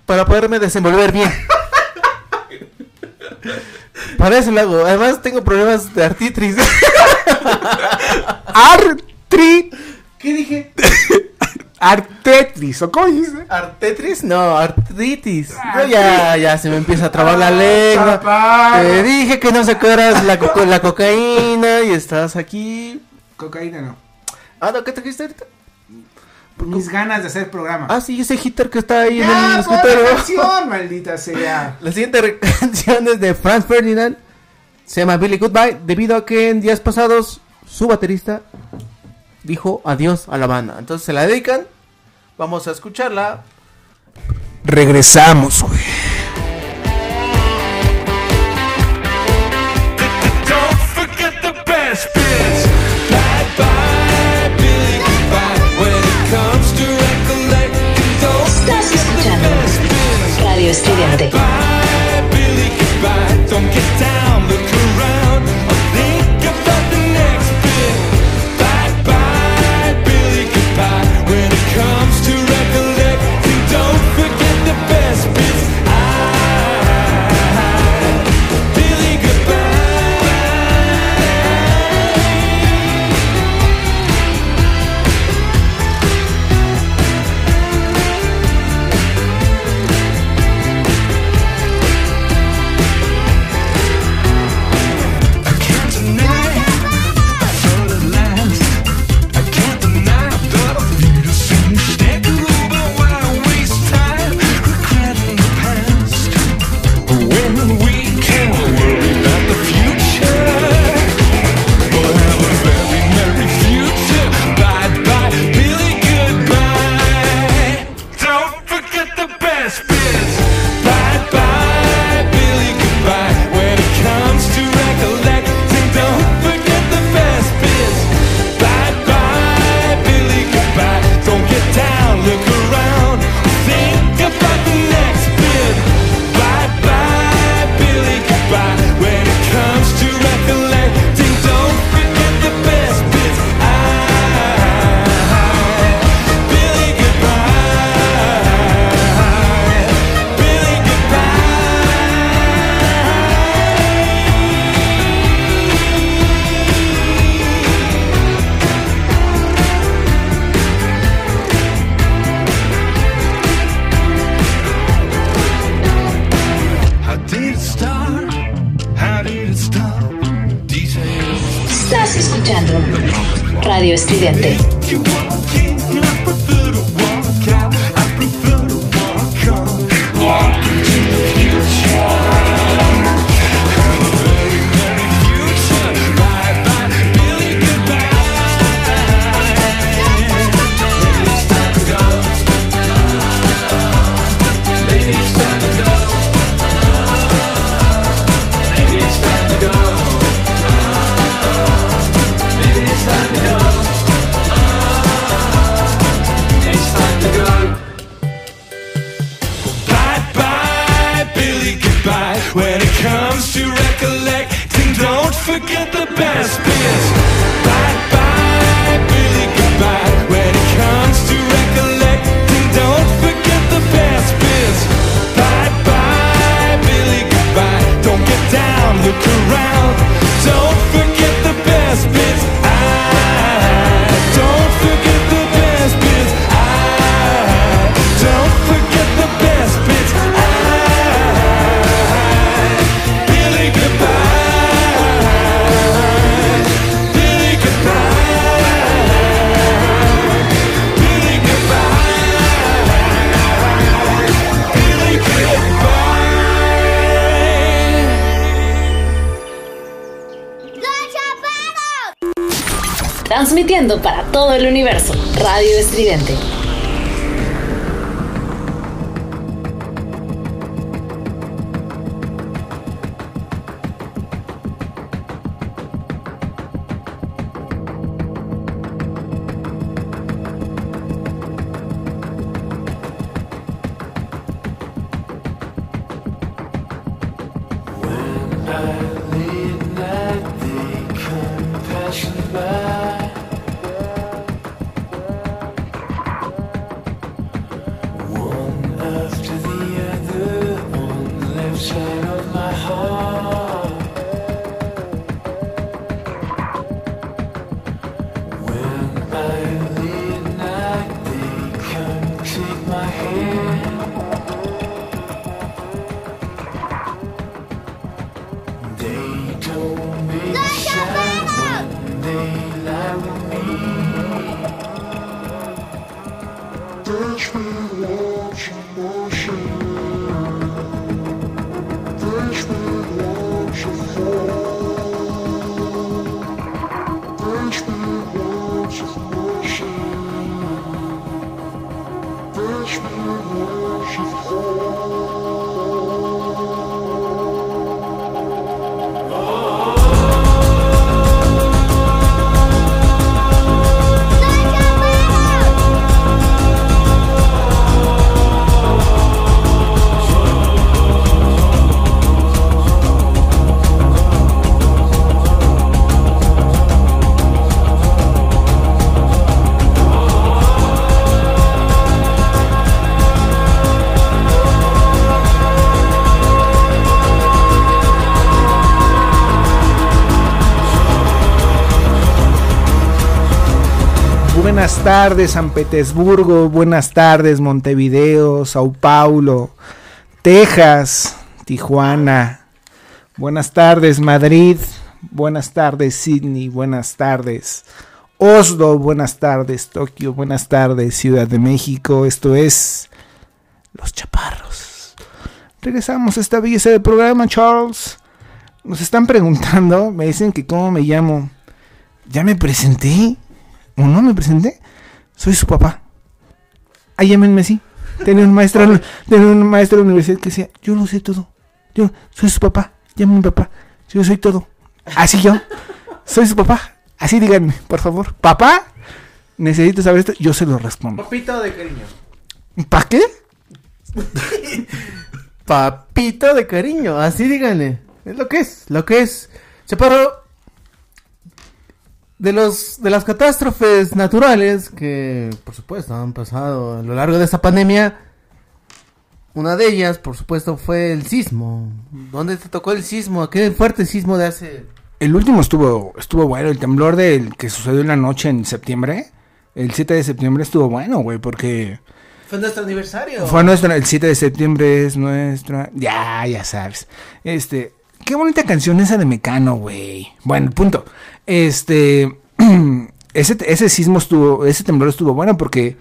Para poderme desenvolver bien. Para eso lo hago. Además tengo problemas de artritris. Artri... ¿Qué dije? Artetris, ¿o cómo dices? ¿Artetris? No, artritis. No, ya, ya se me empieza a trabar la lengua. chaparro. Te dije que no sacaras la, la cocaína y estás aquí. Cocaína no. Ah, no, ¿qué te dijiste ahorita? Mis ganas de hacer programa. Ah, sí, ese hitter que está ahí en el escritorio. canción, maldita sea. La siguiente canción es de Franz Ferdinand. Se llama Billy Goodbye. Debido a que en días pasados su baterista dijo adiós a la banda. Entonces se la dedican. Vamos a escucharla. Regresamos, güey. Don't forget the best. Bits. Radio Estridente. Bye, Billy, goodbye. Todo el universo. Radio Estridente. Buenas tardes San Petersburgo, buenas tardes Montevideo, Sao Paulo, Texas, Tijuana, buenas tardes Madrid, buenas tardes Sydney, buenas tardes Oslo, buenas tardes Tokio, buenas tardes Ciudad de México, esto es Los Chaparros. Regresamos a esta belleza del programa, Charles. Nos están preguntando, me dicen que cómo me llamo. ¿Ya me presenté? ¿O no me presenté? Soy su papá. Ahí llámenme así. Tenía un maestro, tenía un maestro de la universidad que decía, yo lo sé todo. Yo soy su papá. Llámenme papá. Yo soy todo. Así yo. Soy su papá. Así díganme, por favor. Papá, necesito saber esto. Yo se lo respondo. Papito de cariño. ¿Para qué? Papito de cariño, así díganle. Es lo que es, lo que es. Chaparro, de los de las catástrofes naturales que por supuesto han pasado a lo largo de esta pandemia, una de ellas, por supuesto, fue el sismo. ¿Dónde te tocó el sismo? Aquel fuerte sismo de hace El último estuvo, estuvo bueno. El temblor del que sucedió en la noche en septiembre. El 7 de septiembre estuvo bueno, güey, porque fue nuestro aniversario. fue nuestra, el 7 de septiembre es nuestra, ya, ya sabes. Este, ¿qué bonita canción esa de Mecano, güey. Bueno, punto. Este. ese, ese sismo estuvo. Ese temblor estuvo bueno porque.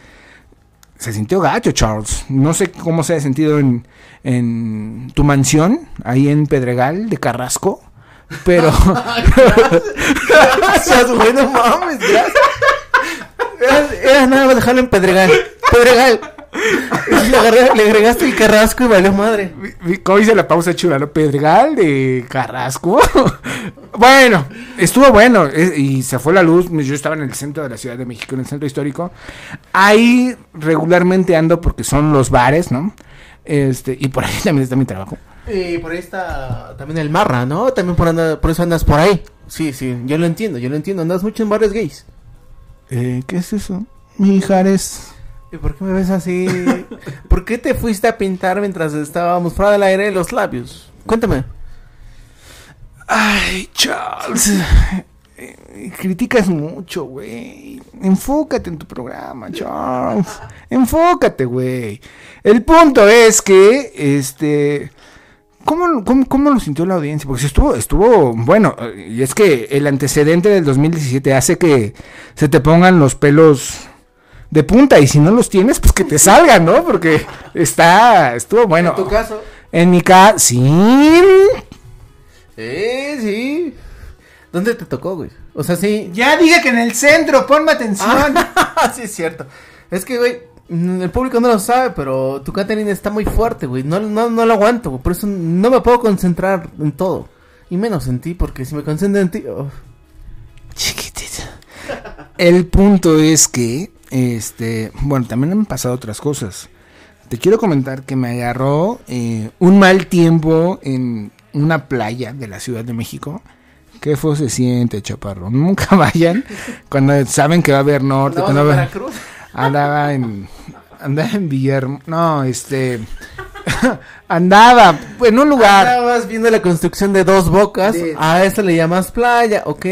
Se sintió gacho, Charles. No sé cómo se ha sentido en, en tu mansión, ahí en Pedregal de Carrasco. Pero. Gracias, güey, no mames, gracias. Era, era nada más dejarlo en Pedregal. Pedregal. Le, agarré- le agregaste el carrasco y valió madre. ¿Cómo dice la pausa chula? ¿no? Pedregal de Carrasco. bueno, estuvo bueno. eh, Y se fue la luz. Yo estaba en el centro de la Ciudad de México, en el centro histórico. Ahí regularmente ando porque son los bares, ¿no? Este, y por ahí también está mi trabajo. Y por ahí está también el Marra, ¿no? También por, anda- por eso andas por ahí. Sí, sí, yo lo entiendo, yo lo entiendo. Andas mucho en bares gays. Eh, ¿Qué es eso? Mijares. ¿Y por qué me ves así? ¿Por qué te fuiste a pintar mientras estábamos fuera del aire los labios? Cuéntame. Ay, Charles. Criticas mucho, güey. Enfócate en tu programa, Charles. Enfócate, güey. El punto es que, este... ¿Cómo, cómo, cómo lo sintió la audiencia? Porque si estuvo, estuvo, bueno, y es que el antecedente del 2017 hace que se te pongan los pelos de punta y si no los tienes, pues que te salgan, ¿no? Porque está, estuvo bueno. En tu caso. En mi caso, sí. Sí, sí. ¿Dónde te tocó, güey? O sea, sí. Ya dije que en el centro, ponme atención. Ah, sí, es cierto. Es que, güey, mm, el público no lo sabe, pero tu Catherine está muy fuerte, güey. No, no, no lo aguanto, güey. Por eso no me puedo concentrar en todo. Y menos en ti, porque si me concentro en ti. oh. El punto es que, este, bueno, también han pasado otras cosas. Te quiero comentar que me agarró eh, un mal tiempo en una playa de la Ciudad de México. Qué fue se siente, chaparro. Nunca vayan cuando saben que va a haber norte. ¿Andabas cuando va-? Andaba en, andaba en Villahermosa. No, este, andaba en un lugar. Estabas viendo la construcción de dos bocas. De- A eso le llamas playa, ok.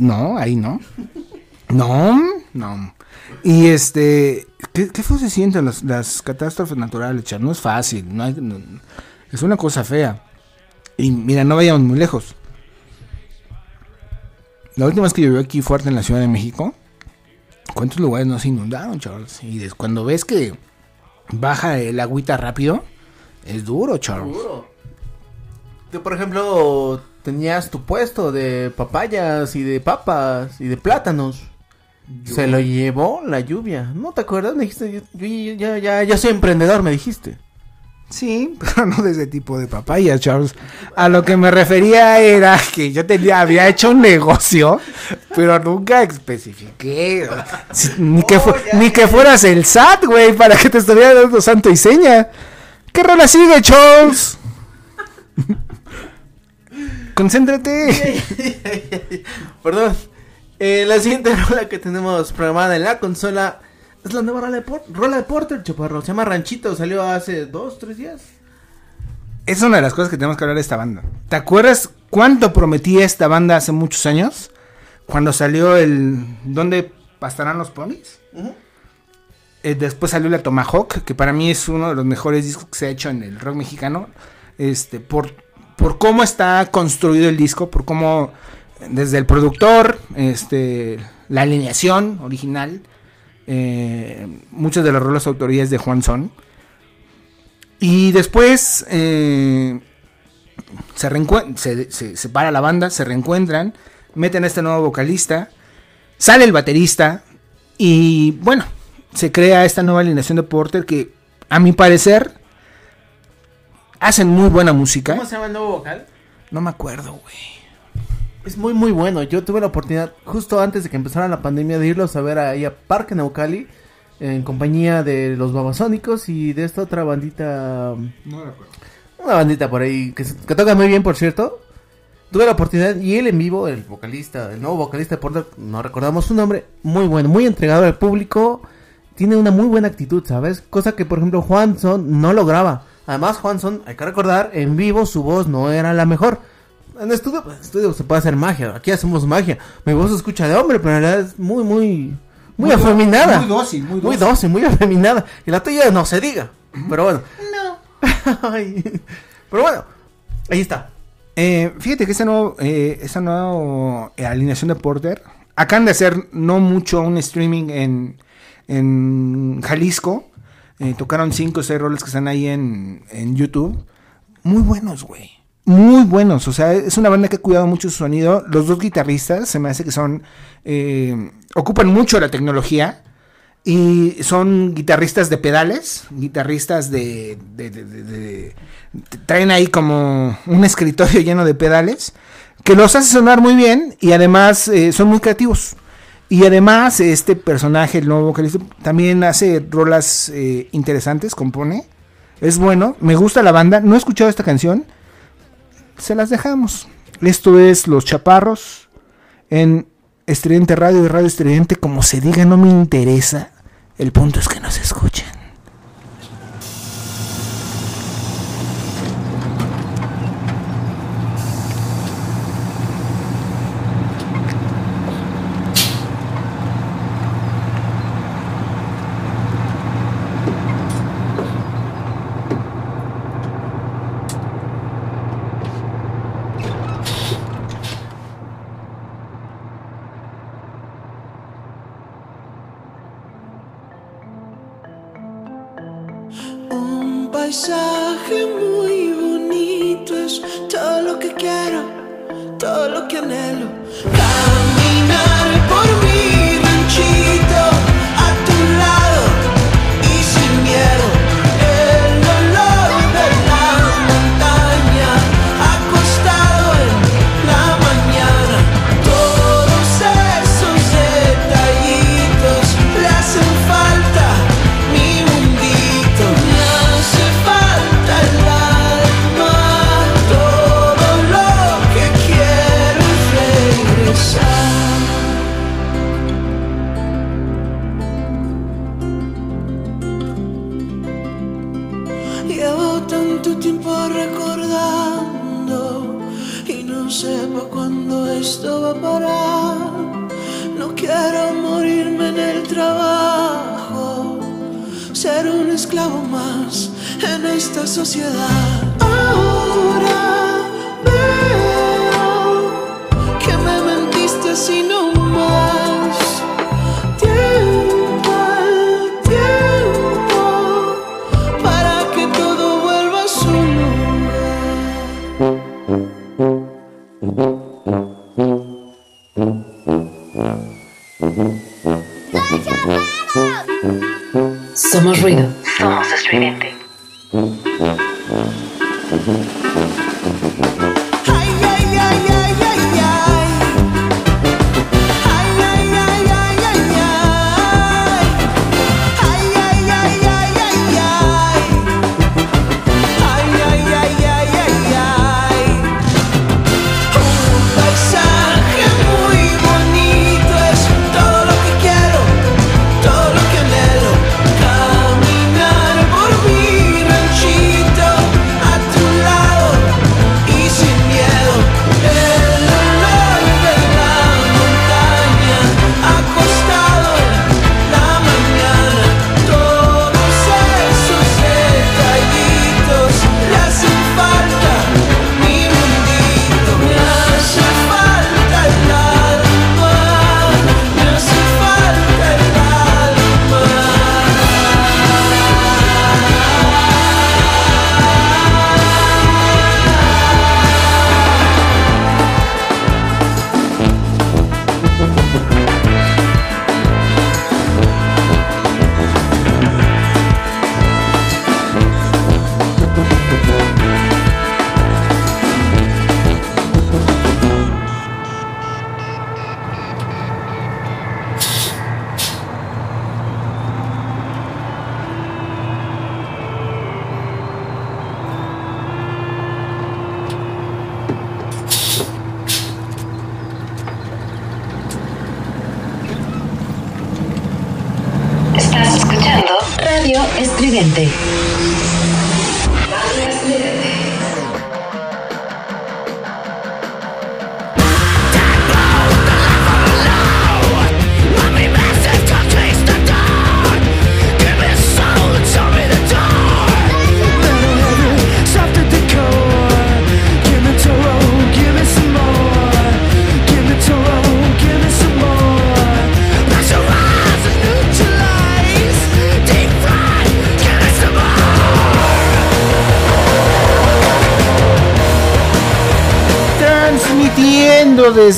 No, ahí no. No, no. Y este, ¿qué, qué fue se sienten las, las catástrofes naturales, Char? No es fácil, no hay- no- es una cosa fea. Y mira, no vayamos muy lejos. La última vez que llovió aquí fuerte en la Ciudad de México, ¿cuántos lugares no se inundaron, Charles? Y des- cuando ves que baja el agüita rápido, es duro, Charles. Tú, por ejemplo, tenías tu puesto de papayas y de papas y de plátanos. Se lo llevó la lluvia. ¿No te acuerdas? Me dijiste, yo, yo- ya, ya, ya soy emprendedor, me dijiste. Sí, pero no de ese tipo de papaya, Charles. A lo que me refería era que yo tenía, había hecho un negocio, pero nunca especifiqué. Ni que, fu- ni que fueras el SAT, güey, para que te estuviera dando santo y seña. ¿Qué rola sigue, Charles? Concéntrate. Perdón. Eh, la siguiente rola que tenemos programada en la consola es la nueva rola de, Por- rola de Porter, chaparro. Se llama Ranchito, salió hace dos, tres días. Es una de las cosas que tenemos que hablar de esta banda. ¿Te acuerdas cuánto prometía esta banda hace muchos años? Cuando salió el ¿Dónde pastarán los ponis? Eh, después salió la Tomahawk, que para mí es uno de los mejores discos que se ha hecho en el rock mexicano. Este, por, por cómo está construido el disco, por cómo desde el productor, este, la alineación original, eh, muchas de las rolas autorías de Juan Son. Y después eh, se, se, se separa la banda, se reencuentran, meten a este nuevo vocalista, sale el baterista y bueno, se crea esta nueva alineación de Porter que a mi parecer hacen muy buena música. ¿Cómo se llama el nuevo vocal? No me acuerdo, güey. Es muy muy bueno. Yo tuve la oportunidad justo antes de que empezara la pandemia de irlos a ver ahí a Parque Naucali en compañía de los Babasónicos y de esta otra bandita, una bandita por ahí que, que toca muy bien, por cierto. Tuve la oportunidad y él en vivo, el vocalista, el nuevo vocalista de Porter, no recordamos su nombre, muy bueno, muy entregado al público, tiene una muy buena actitud, ¿sabes? Cosa que por ejemplo Juanson no lograba. Además Juanson, hay que recordar, en vivo su voz no era la mejor. En estudio, pues, en estudio se puede hacer magia. Aquí hacemos magia. Mi voz se escucha de hombre, pero en realidad es muy, muy, muy, afeminada. muy dócil, muy Muy dócil. dócil, muy afeminada. Y la tuya no se diga. Pero bueno. Ay. Pero bueno. Ahí está. Eh, fíjate que esta, nuevo, eh, esta nueva eh, alineación de Porter acaban de hacer no mucho un streaming en, en Jalisco. Eh, tocaron 5 o 6 roles que están ahí en, en YouTube. Muy buenos, güey. Muy buenos. O sea, es una banda que ha cuidado mucho su sonido. Los dos guitarristas se me hace que son. eh, ocupan mucho la tecnología. Y son guitarristas de pedales, guitarristas de, de- Traen ahí como un escritorio lleno de pedales, que los hace sonar muy bien y además eh, son muy creativos. Y además este personaje, el nuevo vocalista, también hace rolas eh, interesantes, compone. Es bueno, me gusta la banda, no he escuchado esta canción, se las dejamos. Esto es Los Chaparros en Estridente Radio y Radio Estridente, como se diga, no me interesa. El punto es que nos escuchen.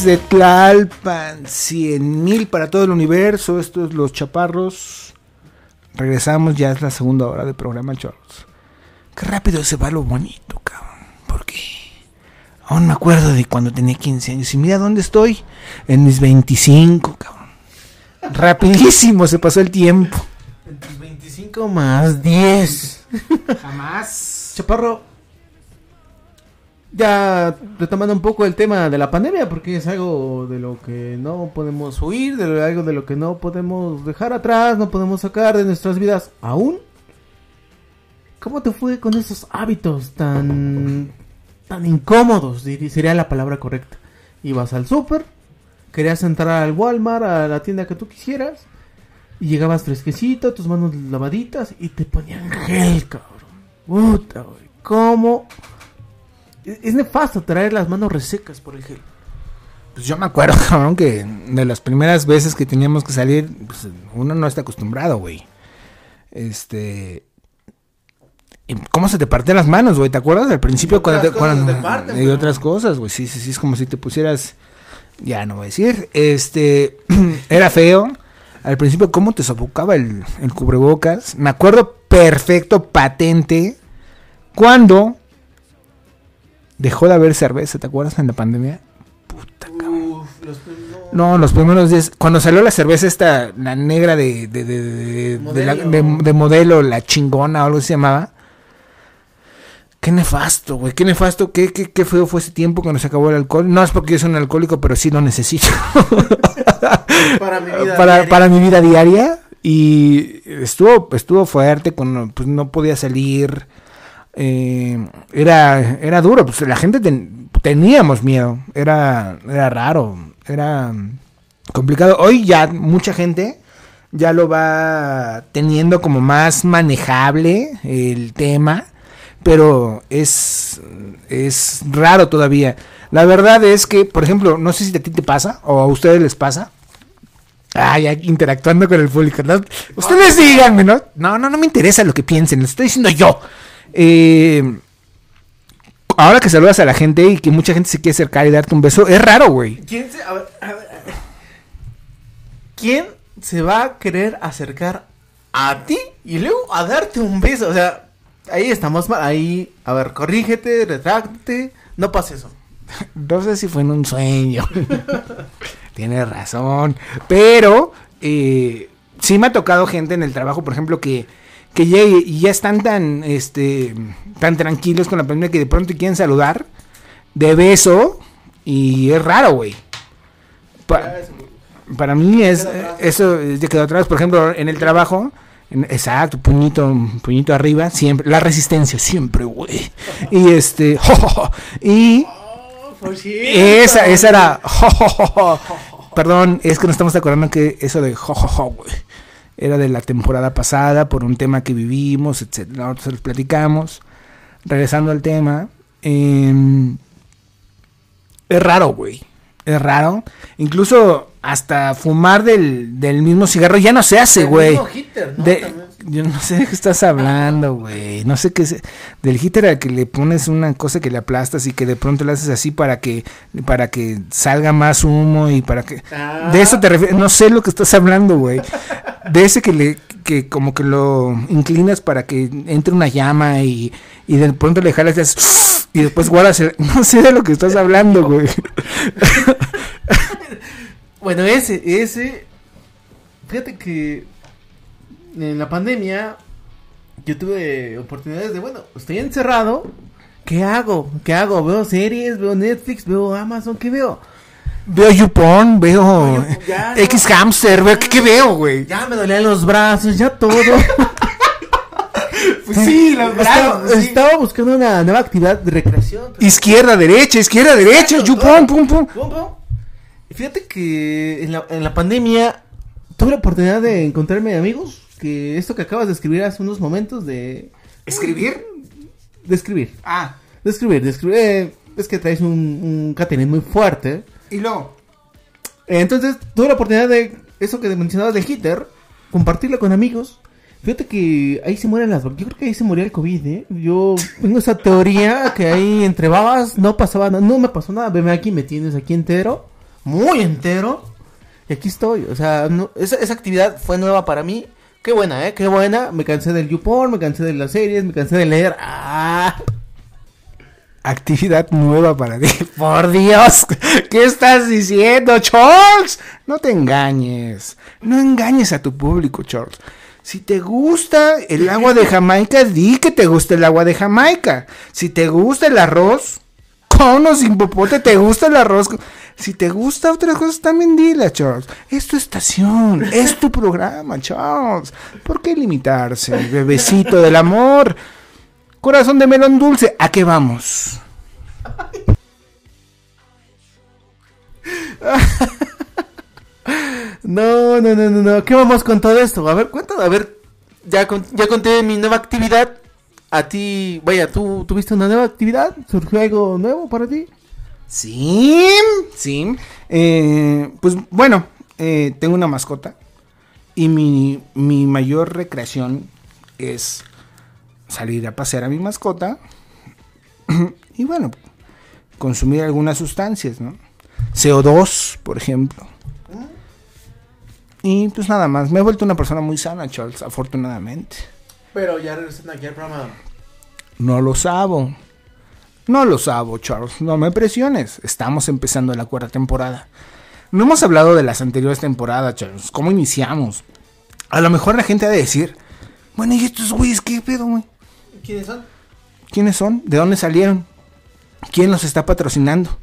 Desde Tlalpan, 100 mil para todo el universo. Estos los chaparros. Regresamos, ya es la segunda hora del programa, Charles. Qué rápido se va lo bonito, cabrón. Porque aún me acuerdo de cuando tenía 15 años. Y mira dónde estoy. En mis 25, cabrón. Rapidísimo se pasó el tiempo. 25 más 10. Jamás. Chaparro, ya retomando un poco el tema de la pandemia, porque es algo de lo que no podemos huir, de lo- algo de lo que no podemos dejar atrás, no podemos sacar de nuestras vidas aún. ¿Cómo te fue con esos hábitos tan tan incómodos? Sería la palabra correcta. Ibas al súper, querías entrar al Walmart, a la tienda que tú quisieras, y llegabas fresquecito, tus manos lavaditas, y te ponían gel, cabrón. Puta, güey. ¿Cómo? Es nefasto traer las manos resecas por el gel. Pues yo me acuerdo, cabrón, que de las primeras veces que teníamos que salir, pues uno no está acostumbrado, güey. Este. ¿Cómo se te parten las manos, güey? ¿Te acuerdas? Al principio Y cuando otras te. cosas cuando- te parten, y güey. otras cosas, güey. Sí, sí, sí. Es como si te pusieras. Ya no voy a decir. Este. era feo. Al principio, ¿cómo te sofocaba el, el cubrebocas? Me acuerdo perfecto, patente. Cuando dejó de haber cerveza, ¿te acuerdas en la pandemia? No, los primeros días. Cuando salió la cerveza esta, la negra de, de, de, de- de la- Modelo. de- de modelo, la chingona o algo así se llamaba. Qué nefasto, güey. Qué nefasto. Qué, qué, qué feo fue ese tiempo cuando se acabó el alcohol. No es porque yo soy un alcohólico, pero sí lo necesito. Para mi vida. para, para mi vida diaria. Y estuvo, estuvo fuerte. Cuando pues, no podía salir. Eh, era, era duro. Pues la gente ten- teníamos miedo. Era, era raro. Era complicado. Hoy ya mucha gente ya lo va teniendo como más manejable el tema. Pero es, es raro todavía. La verdad es que, por ejemplo, no sé si a ti te pasa o a ustedes les pasa. Ya interactuando con el público. ¿no? Ustedes díganme, ¿no? No, no, no me interesa lo que piensen, lo estoy diciendo yo. Eh, ahora que saludas a la gente y que mucha gente se quiere acercar y darte un beso, es raro, güey. ¿Quién se, a ver, a ver, a ver. ¿Quién se va a querer acercar a ti y luego a darte un beso? O sea, ahí estamos mal. Ahí, a ver, corrígete, retráctate. No pasa eso. No sé si fue en un sueño. Tienes razón. Pero eh, sí me ha tocado gente en el trabajo, por ejemplo, que, que llegue y ya están tan, este, tan tranquilos con la pandemia que de pronto quieren saludar de beso y es raro, güey. Pa- para mí es eso es de quedó atrás, por ejemplo, en el trabajo, en- exacto, puñito, puñito arriba, siempre, la resistencia siempre, güey. Y este, y esa, esa era. Perdón, es que nos estamos acordando que eso de jojojo, güey. Era de la temporada pasada por un tema que vivimos, etc. Nosotros los platicamos. Regresando al tema. em, es raro, güey. Es raro. Incluso hasta fumar del, del mismo cigarro ya no se hace, güey. ¿no? Yo no sé de qué estás hablando, güey. No sé qué es. Del hitter que le pones una cosa que le aplastas y que de pronto le haces así para que para que salga más humo y para que. De eso te refieres. No sé lo que estás hablando, güey. De ese que le que como que lo inclinas para que entre una llama y, y de pronto le jalas y haces y después guardas no sé de lo que estás hablando, güey. Bueno, ese, ese. Fíjate que en la pandemia yo tuve oportunidades de, bueno, estoy encerrado. ¿Qué hago? ¿Qué hago? ¿Veo series? ¿Veo Netflix? ¿Veo Amazon? ¿Qué veo? Veo YouPorn, veo ya, X Hamster, veo ¿qué, qué veo, güey? Ya me dolían los brazos, ya todo. Pues sí, los estaba, brazos, sí. estaba buscando una nueva actividad de recreación. Izquierda, derecha, izquierda, derecha, YouPorn, pum, pum. Pum, Fíjate que en la, en la pandemia tuve la oportunidad de encontrarme amigos que esto que acabas de escribir hace unos momentos de... ¿Escribir? De escribir. Ah. De escribir, de escribir. eh, es que traes un, un catering muy fuerte. Y luego. Eh, Entonces tuve la oportunidad de eso que mencionabas de Hitter, compartirlo con amigos. Fíjate que ahí se mueren las... Yo creo que ahí se moría el COVID, ¿eh? Yo tengo esa teoría que ahí entre babas no pasaba nada. No me pasó nada. Veme aquí, me tienes aquí entero. Muy entero. Y aquí estoy. O sea, no- esa, esa actividad fue nueva para mí. Qué buena, ¿eh? Qué buena. Me cansé del YouPorn, me cansé de las series, me cansé de leer. ¡Ah! Actividad nueva para ti. Por Dios, ¿qué estás diciendo, Charles? No te engañes. No engañes a tu público, Charles. Si te gusta el agua de Jamaica, di que te gusta el agua de Jamaica. Si te gusta el arroz, con o sin popote, te gusta el arroz. Si te gusta otras cosas, también dila, Charles. Es tu estación, es tu programa, Charles. ¿Por qué limitarse, bebecito del amor? Corazón de melón dulce, ¿a qué vamos? No, no, no, no, no. ¿Qué vamos con todo esto? A ver, cuéntame, a ver. Ya, ya conté mi nueva actividad. A ti, vaya, ¿tú tuviste una nueva actividad? ¿Surgió algo nuevo para ti? Sí, sí. Eh, pues bueno, eh, tengo una mascota. Y mi, mi mayor recreación es salir a pasear a mi mascota. y bueno, consumir algunas sustancias, ¿no? CO2, por ejemplo. Y pues nada más, me he vuelto una persona muy sana, Charles, afortunadamente. Pero ya regresando aquí al programa. No lo sabo. No lo sabo, Charles. No me presiones. Estamos empezando la cuarta temporada. No hemos hablado de las anteriores temporadas, Charles. ¿Cómo iniciamos? A lo mejor la gente ha de decir, bueno, ¿y estos güeyes qué pedo, güey? ¿Quiénes son? ¿Quiénes son? ¿De dónde salieron? ¿Quién los está patrocinando?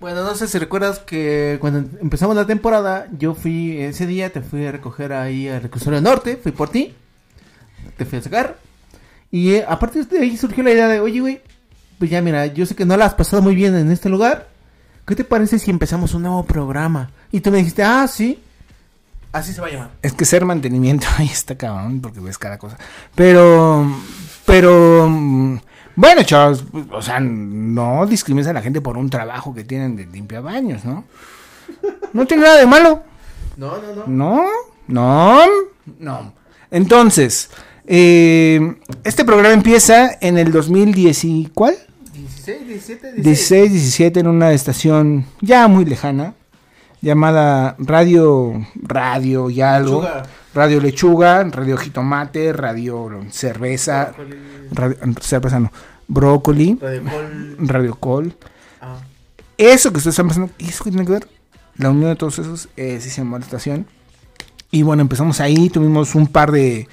Bueno, no sé si recuerdas que cuando empezamos la temporada, yo fui, ese día te fui a recoger ahí al reclusorio norte, fui por ti, te fui a sacar, y eh, a partir de ahí surgió la idea de, oye, güey, pues ya mira, yo sé que no la has pasado muy bien en este lugar, ¿qué te parece si empezamos un nuevo programa? Y tú me dijiste, ah, sí, así se va a llamar. Es que ser mantenimiento ahí está cabrón, porque ves cada cosa. Pero, pero, mm, bueno, Charles, o sea, no discrimines a la gente por un trabajo que tienen de limpiabaños, ¿no? No tiene nada de malo. No, no, no. No, no, no. Entonces, eh, este programa empieza en el 2010 y ¿cuál? 16, 17, 16. 16, 17 en una estación ya muy lejana llamada Radio Radio y algo. Lechuga. Radio Lechuga, Radio Jitomate, Radio Cerveza, radio, cerveza no, Brócoli, Radio Col. Radio Col. Ah. Eso que ustedes están pensando, ¿y eso qué tiene que ver? La unión de todos esos eh, sí se llamó la estación. Y bueno, empezamos ahí, tuvimos un par de,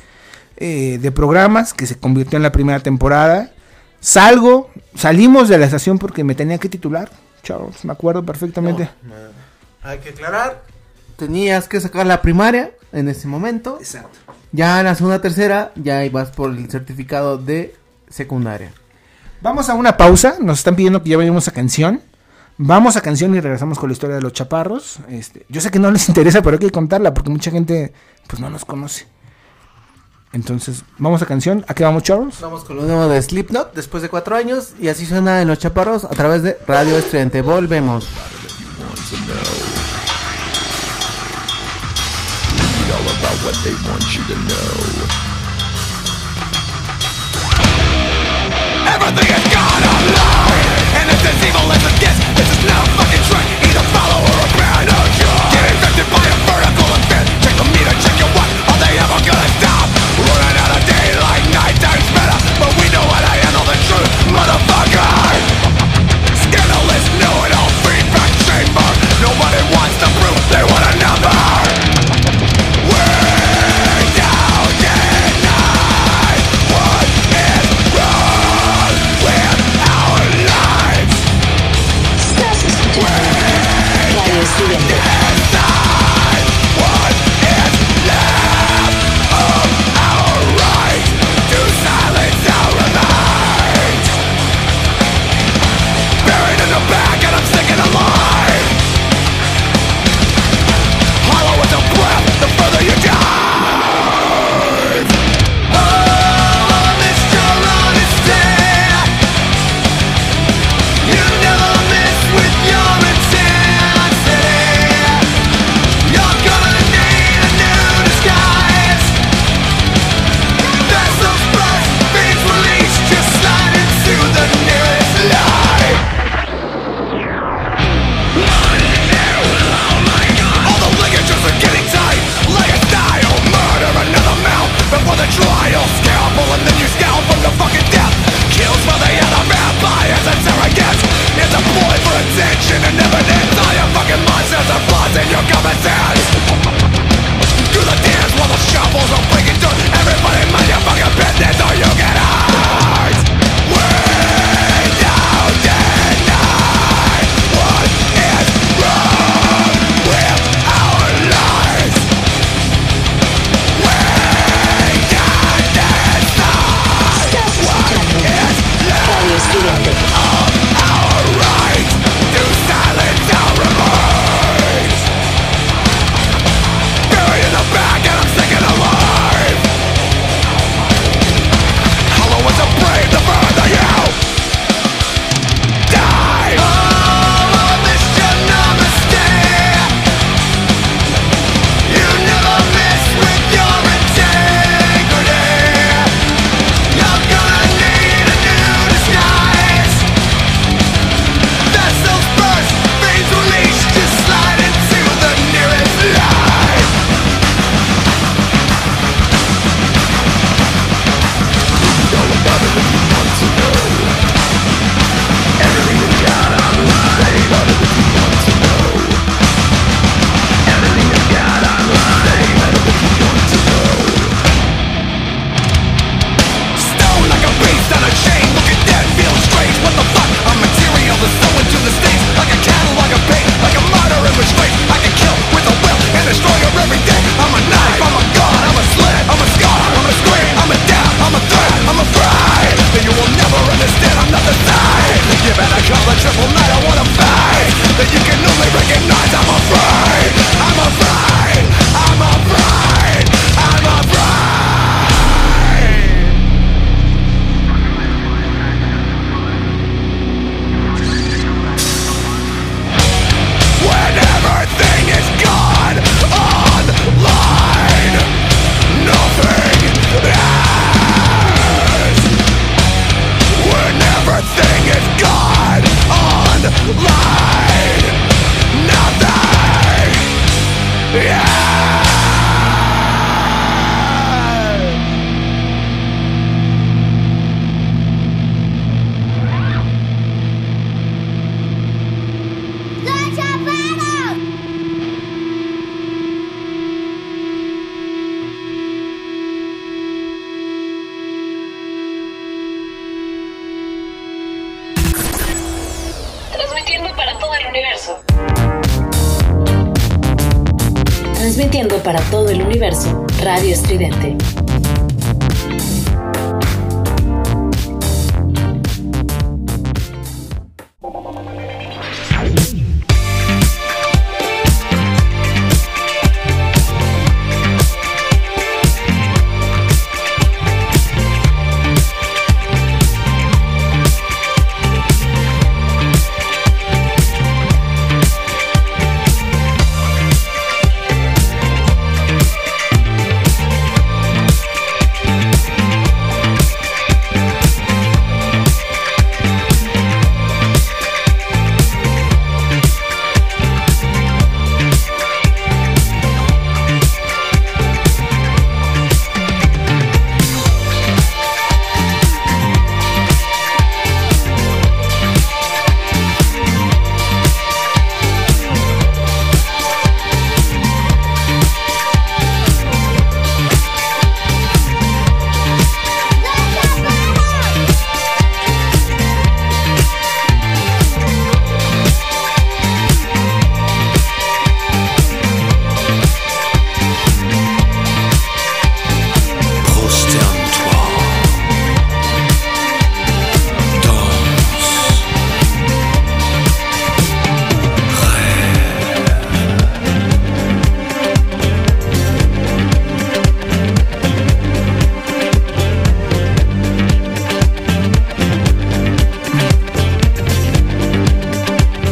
eh, de programas que se convirtió en la primera temporada. Salgo, salimos de la estación porque me tenía que titular. Charles, me acuerdo perfectamente. Hay que aclarar. Tenías que sacar la primaria en ese momento. Exacto. Ya en la segunda tercera, ya ibas por el certificado de secundaria. Vamos a una pausa, nos están pidiendo que ya vayamos a canción. Vamos a canción y regresamos con la historia de los chaparros. Este, yo sé que no les interesa, pero hay que contarla porque mucha gente pues no nos conoce. Entonces, vamos a canción. ¿A qué vamos, Charles? Vamos con lo nuevo de Slipknot después de cuatro años. Y así suena en Los Chaparros a través de Radio Estudiante. Volvemos. all about what they want you to know. Everything is gone online And it's as evil as it gets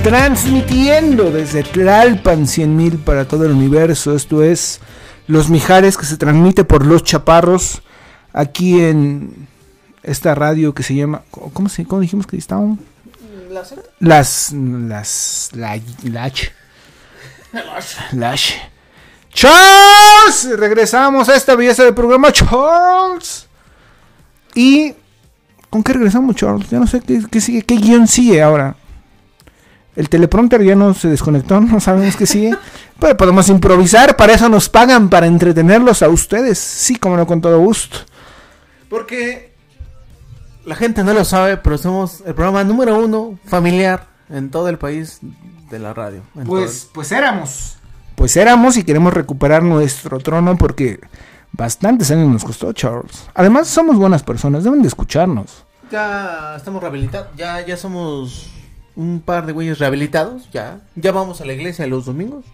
Transmitiendo desde Tlalpan 100.000 para todo el universo. Esto es Los Mijares que se transmite por Los Chaparros aquí en esta radio que se llama. ¿Cómo, se, cómo dijimos que estaba? Las. Las. La, Lach. Lash. Charles, regresamos a esta belleza del programa, Charles. Y. ¿Con qué regresamos, Charles? Ya no sé qué, qué sigue, qué guion sigue ahora. El teleprompter ya no se desconectó, no sabemos qué sigue. Pero podemos improvisar, para eso nos pagan, para entretenerlos a ustedes. Sí, como no, con todo gusto. Porque la gente no lo sabe, pero somos el programa número uno familiar en todo el país de la radio. Pues, pues éramos. Pues éramos y queremos recuperar nuestro trono porque bastantes años nos costó, Charles. Además, somos buenas personas, deben de escucharnos. Ya estamos rehabilitados, ya, ya somos un par de güeyes rehabilitados, ya. Ya vamos a la iglesia los domingos.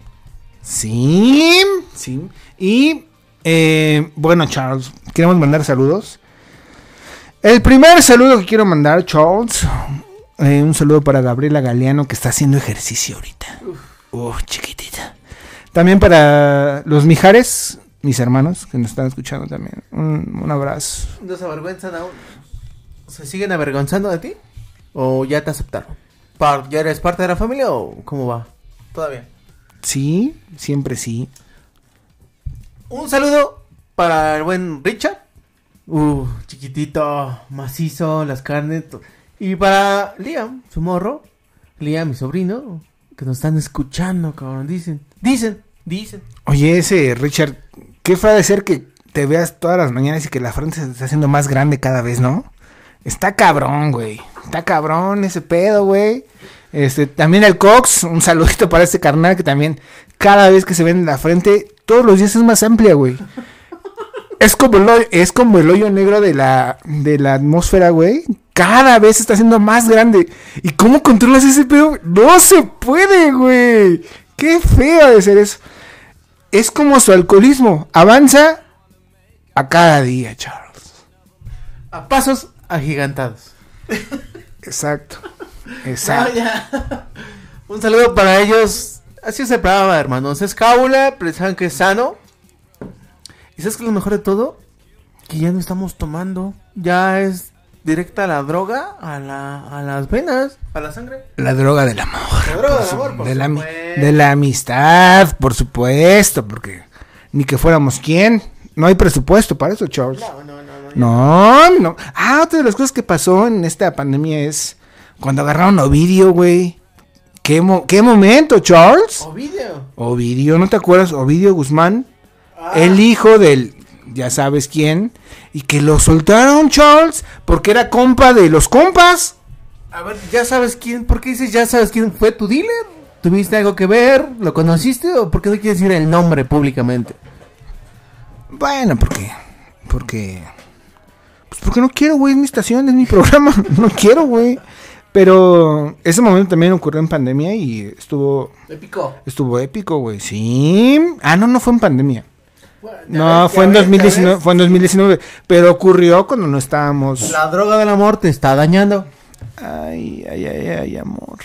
Sí, sí. Y eh, bueno, Charles, queremos mandar saludos. El primer saludo que quiero mandar, Charles, eh, un saludo para Gabriela Galeano que está haciendo ejercicio ahorita. Uf, chiquitita. También para los Mijares, mis hermanos que nos están escuchando también. Un, un abrazo. ¿No se avergüenzan aún? ¿Se siguen avergonzando de ti? ¿O ya te aceptaron? ¿Ya eres parte de la familia o cómo va? Todavía. Sí, siempre sí. Un saludo para el buen Richard. Uh, chiquitito, macizo, las carnes. Y para Liam, su morro. Liam, mi sobrino. Que nos están escuchando, cabrón. Dicen, dicen, dicen. Oye, ese Richard, qué fue de ser que te veas todas las mañanas y que la frente se está haciendo más grande cada vez, ¿no? Está cabrón, güey. Está cabrón ese pedo, güey. Este, también el Cox, un saludito para este carnal que también cada vez que se ve en la frente, todos los días es más amplia, güey. Es como el hoyo, es como el hoyo negro de la, de la atmósfera, güey. Cada vez está haciendo más grande. ¿Y cómo controlas ese pedo? No se puede, güey. Qué feo de ser eso. Es como su alcoholismo. Avanza a cada día, Charles. A pasos agigantados. Exacto. Exacto. No, ya. Un saludo para ellos. Así se programa, hermanos. Es cábula, pensaban que es sano. ¿Y sabes qué es lo mejor de todo? Que ya no estamos tomando. Ya es directa la droga a, la, a las venas, a la sangre. La droga del amor. La droga por del su- amor, por de, la, de la amistad, por supuesto, porque ni que fuéramos quién. No hay presupuesto para eso, Charles. No, no. Ah, otra de las cosas que pasó en esta pandemia es cuando agarraron a Ovidio, güey. ¿Qué, mo- ¿Qué momento, Charles? Ovidio. Ovidio, ¿no te acuerdas? Ovidio Guzmán, el hijo del, ya sabes quién, y que lo soltaron, Charles, porque era compa de los compas. A ver, ya sabes quién. ¿Por qué dices ya sabes quién fue tu dealer? ¿Tuviste algo que ver? ¿Lo conociste? ¿O por qué no quieres decir el nombre públicamente? Bueno, porque, porque, pues porque no quiero, güey, es mi estación, es mi programa, no quiero, güey. Pero ese momento también ocurrió en pandemia y estuvo, Épico. estuvo épico, güey, sí. Ah, no, no fue en pandemia. No, fue en ves, ya 2019, ves. fue en 2019, pero ocurrió cuando no estábamos. La droga del amor te está dañando. Ay, ay, ay, ay, amor.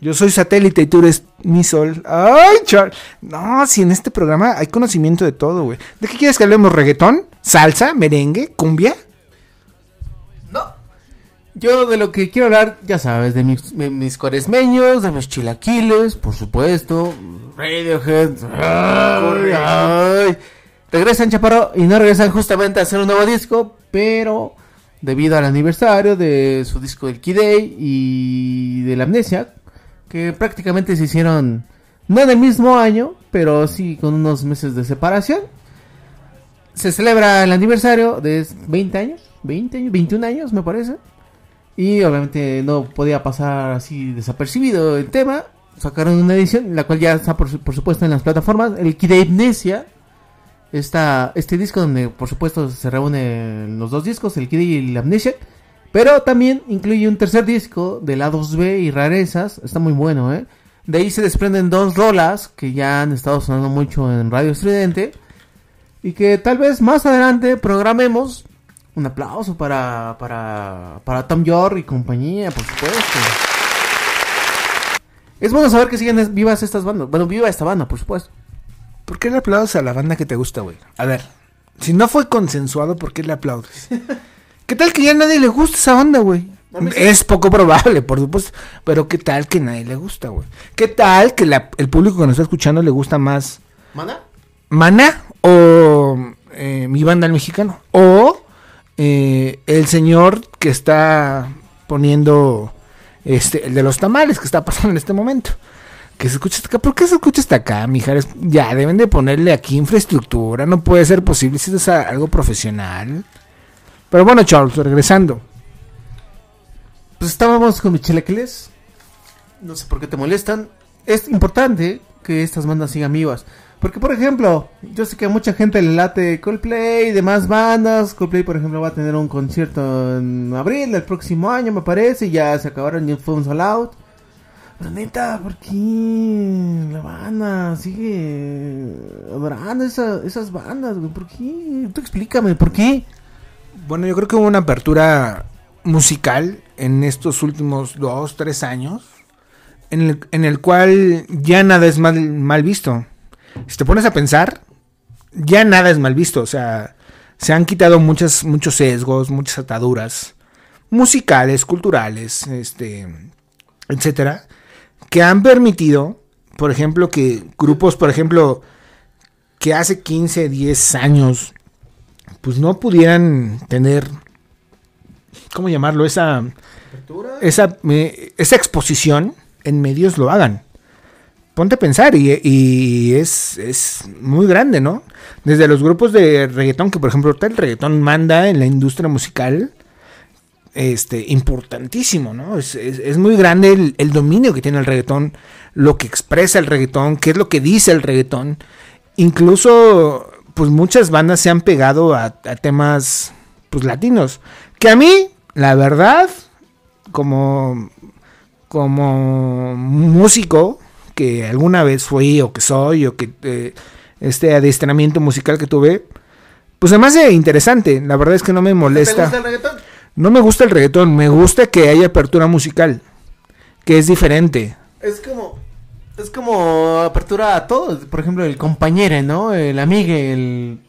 Yo soy satélite y tú eres mi sol. Ay, Char. No, si en este programa hay conocimiento de todo, güey. ¿De qué quieres que hablemos? ¿Reggaetón? ¿Salsa? ¿Merengue? ¿Cumbia? Yo de lo que quiero hablar, ya sabes, de mis, de mis cuaresmeños, de mis chilaquiles, por supuesto, Radiohead. Ay, ay. Regresan Chaparro y no regresan justamente a hacer un nuevo disco, pero debido al aniversario de su disco del Key Day y de la Amnesia, que prácticamente se hicieron no en el mismo año, pero sí con unos meses de separación. Se celebra el aniversario de 20 años, 20 años, 21 años me parece. Y obviamente no podía pasar así desapercibido el tema. Sacaron una edición, la cual ya está por, por supuesto en las plataformas. El Kid Amnesia. Esta, este disco donde por supuesto se reúnen los dos discos, el Kid y el Amnesia. Pero también incluye un tercer disco de lados B y rarezas. Está muy bueno, ¿eh? De ahí se desprenden dos rolas que ya han estado sonando mucho en Radio Estridente. Y que tal vez más adelante programemos un aplauso para, para, para Tom York y compañía, por supuesto. Es bueno saber que siguen vivas estas bandas. Bueno, viva esta banda, por supuesto. ¿Por qué le aplaudes a la banda que te gusta, güey? A ver, si no fue consensuado, ¿por qué le aplaudes? ¿Qué tal que ya a nadie le gusta esa banda, güey? Es poco probable, por supuesto. Pero ¿qué tal que nadie le gusta, güey? ¿Qué tal que la- el público que nos está escuchando le gusta más ¿Mana? Mana o eh, mi banda el mexicano? O eh, el señor que está poniendo este, el de los tamales que está pasando en este momento. Que se escucha hasta acá. ¿Por qué se escucha hasta acá, mijares? Ya, deben de ponerle aquí infraestructura. No puede ser posible si es algo profesional. Pero bueno, Charles, regresando. Pues estábamos con Michelequiles. No sé por qué te molestan. Es importante que estas bandas sigan vivas. Porque, por ejemplo, yo sé que a mucha gente le late Coldplay y demás bandas. Coldplay, por ejemplo, va a tener un concierto en abril del próximo año, me parece. y Ya se acabaron fue un sold out. Pero neta, ¿por qué la banda sigue adorando esa- esas bandas? ¿Por qué? Tú explícame, ¿por qué? Bueno, yo creo que hubo una apertura musical en estos últimos dos, tres años, en el, en el cual ya nada es mal, mal visto. Si te pones a pensar, ya nada es mal visto. O sea, se han quitado muchas, muchos sesgos, muchas ataduras musicales, culturales, este, etcétera, que han permitido, por ejemplo, que grupos, por ejemplo, que hace 15, 10 años pues no pudieran tener, ¿cómo llamarlo? Esa, esa, eh, esa exposición en medios lo hagan. Ponte a pensar y, y es, es muy grande, ¿no? Desde los grupos de reggaetón, que por ejemplo ahorita el reggaetón manda en la industria musical, este, importantísimo, ¿no? Es, es- es muy grande el, el dominio que tiene el reggaetón, lo que expresa el reggaetón, qué es lo que dice el reggaetón. Incluso, pues muchas bandas se han pegado a, a temas, pues latinos. Que a mí, la verdad, como, como músico, que alguna vez fui o que soy, o que eh, este adiestramiento musical que tuve, pues además de interesante, la verdad es que no me ¿Te molesta. gusta el reggaetón? No me gusta el reggaetón, me gusta que haya apertura musical, que es diferente. Es como. Es como apertura a todo. Por ejemplo, el compañero, ¿no? El amigue, el.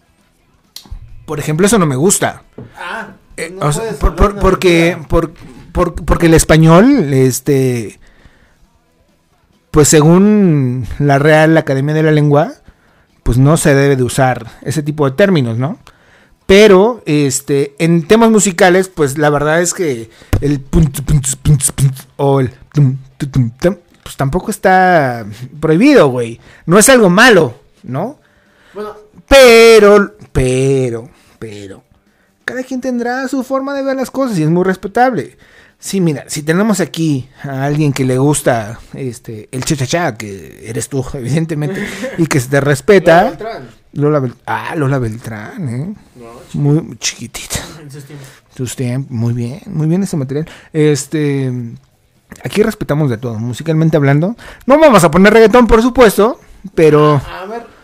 Por ejemplo, eso no me gusta. Ah, Eh, no o sea, por- por- porque, apertura. por- por- porque el español, este, pues según la Real Academia de la Lengua, pues no se debe de usar ese tipo de términos, ¿no? Pero, este, en temas musicales, pues la verdad es que el punt, punt, punt, punt, o el tum, tu, tum, tum, pues tampoco está prohibido, güey. No es algo malo, ¿no? Bueno, Pero, pero, pero, cada quien tendrá su forma de ver las cosas y es muy respetable. Sí, mira, si tenemos aquí a alguien que le gusta este el chachachá, que eres tú, evidentemente, y que se te respeta. Lola Beltrán. Lola Bel- ah, Lola Beltrán, ¿eh? Muy chiquitita. en sus tiempos. Tus tiempos, muy bien, muy bien ese material. Este, aquí respetamos de todo, musicalmente hablando. No vamos a poner reggaetón, por supuesto, pero A ver.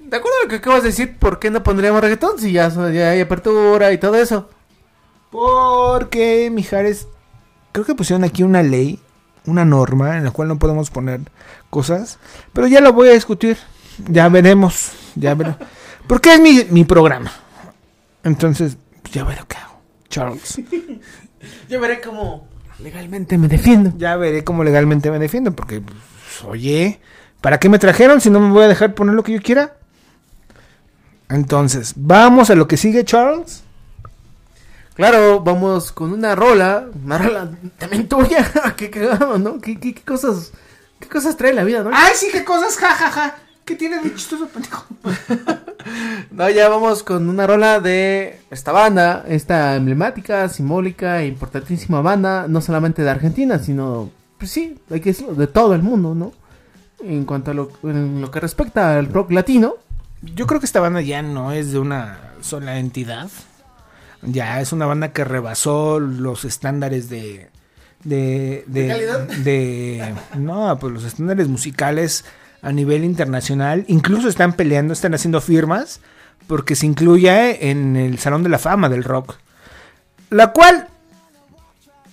De acuerdo a lo que acabas de decir, ¿por qué no pondríamos reggaetón si ya, hay apertura y todo eso? Porque, Mijares, creo que pusieron aquí una ley, una norma en la cual no podemos poner cosas, pero ya lo voy a discutir. Ya veremos, ya veremos. Porque es mi, mi programa. Entonces, ya veré qué hago. Charles. Yo veré cómo legalmente me defiendo. Ya veré cómo legalmente me defiendo, porque, pues, oye, ¿para qué me trajeron si no me voy a dejar poner lo que yo quiera? Entonces, vamos a lo que sigue, Charles. Claro, vamos con una rola, una rola también tuya. qué cagado, ¿no? ¿Qué, qué, qué cosas, qué cosas trae la vida, no? Ay, sí, qué cosas, jajaja. Ja, ja. ¿Qué tiene de chistoso, pendejo? No, ya vamos con una rola de esta banda, esta emblemática, simbólica e importantísima banda, no solamente de Argentina, sino, pues sí, hay que decirlo, de todo el mundo, ¿no? En cuanto a lo, en lo que respecta al rock latino, Yo creo que esta banda ya no es de una sola entidad. Ya es una banda que rebasó los estándares de. De, de, ¿De calidad? de- no, pues los estándares musicales a nivel internacional. Incluso están peleando, están haciendo firmas porque se incluya en el Salón de la Fama del Rock. La cual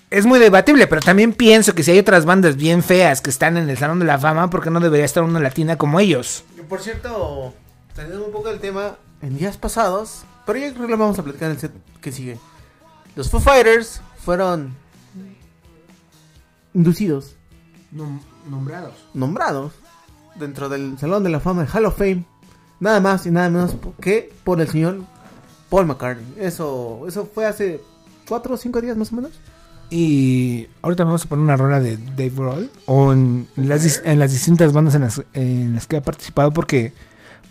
es muy debatible, pero también pienso que si hay otras bandas bien feas que están en el Salón de la Fama, ¿por qué no debería estar una latina como ellos? por cierto, teniendo un poco el tema en días pasados, pero yo creo que lo vamos a platicar en el set que sigue. Los Foo Fighters fueron inducidos, nombrados. nombrados dentro del Salón de la Fama, el Hall of Fame, nada más y nada menos que por el señor Paul McCartney. Eso, eso fue hace cuatro o cinco días más o menos. Y ahorita vamos a poner una rola de Dave Grohl o en las, dis- en las distintas bandas en las, en las que ha participado porque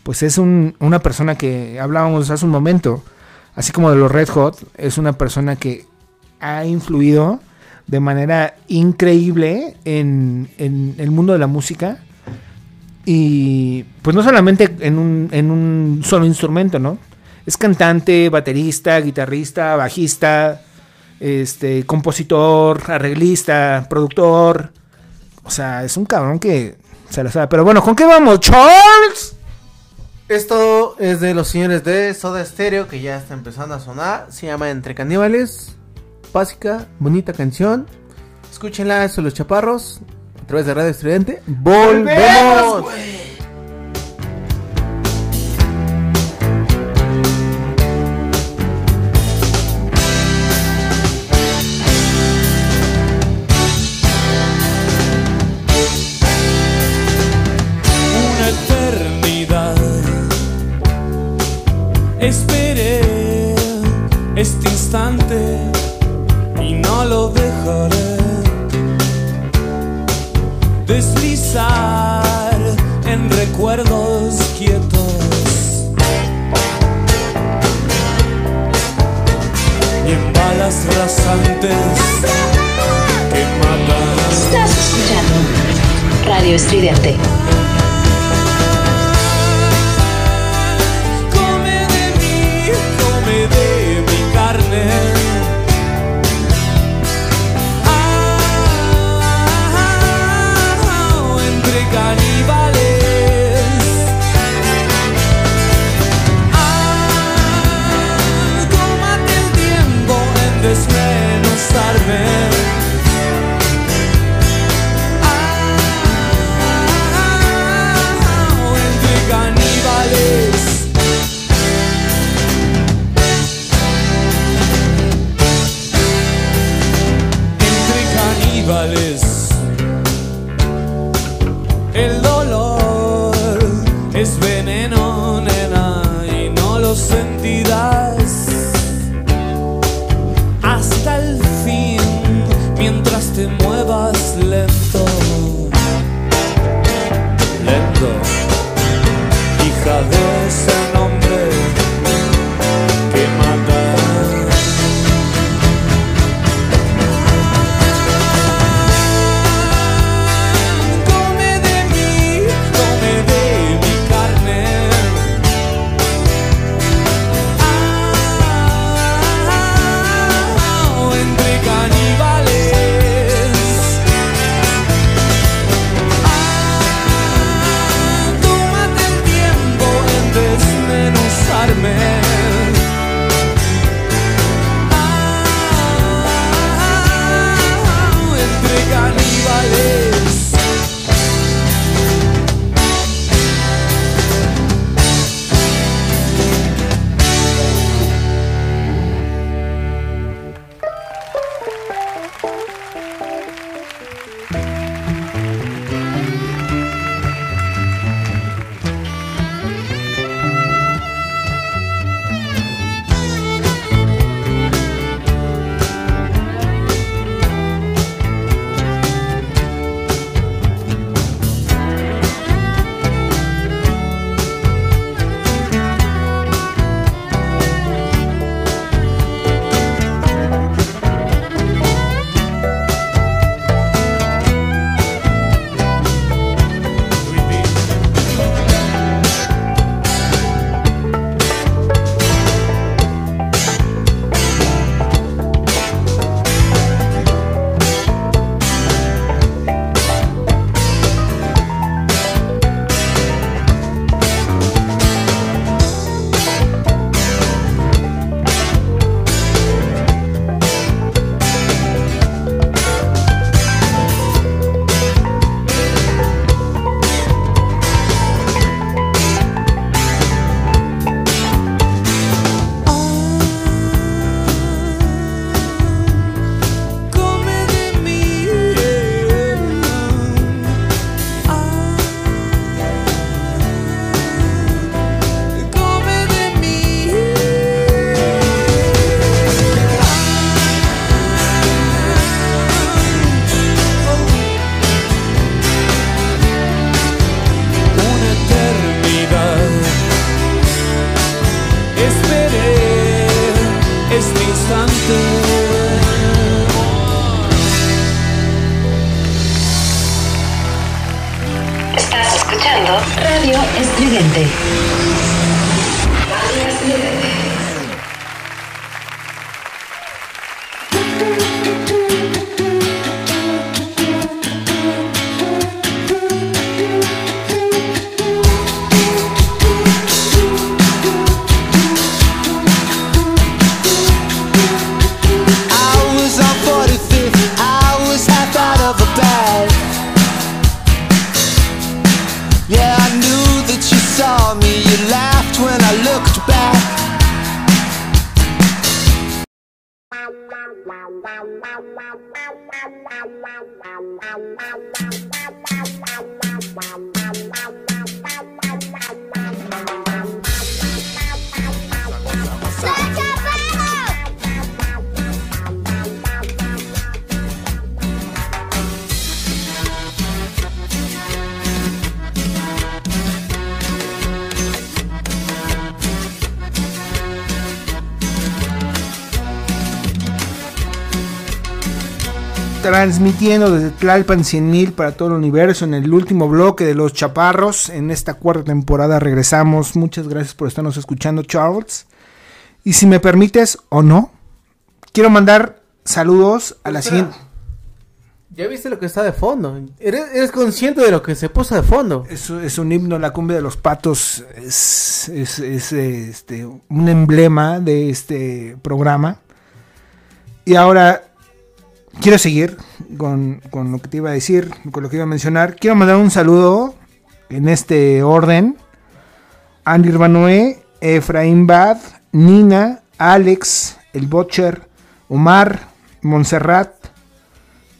pues es un- una persona que hablábamos hace un momento, así como de los Red Hot, es una persona que ha influido de manera increíble en, en el mundo de la música y pues no solamente en un, en un solo instrumento, ¿no? Es cantante, baterista, guitarrista, bajista, este, compositor, arreglista, productor. O sea, es un cabrón que se la sabe. Pero bueno, ¿con qué vamos, Charles? Esto es de los señores de Soda Stereo que ya está empezando a sonar. Se llama Entre Caníbales. Básica, bonita canción. Escúchenla, son los chaparros. A través de Radio Estudiante. ¡Volvemos! Radio Estridente. Transmitiendo desde Tlalpan 100.000 para todo el universo en el último bloque de Los Chaparros. En esta cuarta temporada regresamos. Muchas gracias por estarnos escuchando, Charles. Y si me permites o no, quiero mandar saludos a la siguiente. Ya viste lo que está de fondo. ¿Eres, eres consciente de lo que se puso de fondo. Es, es un himno, la cumbia de los patos es, es- es, este, un emblema de este programa. Y ahora quiero seguir con, con lo que te iba a decir, con lo que iba a mencionar. Quiero mandar un saludo en este orden. a Nirvanoé, Efraín Bad, Nina, Alex, el Butcher, Omar, Montserrat,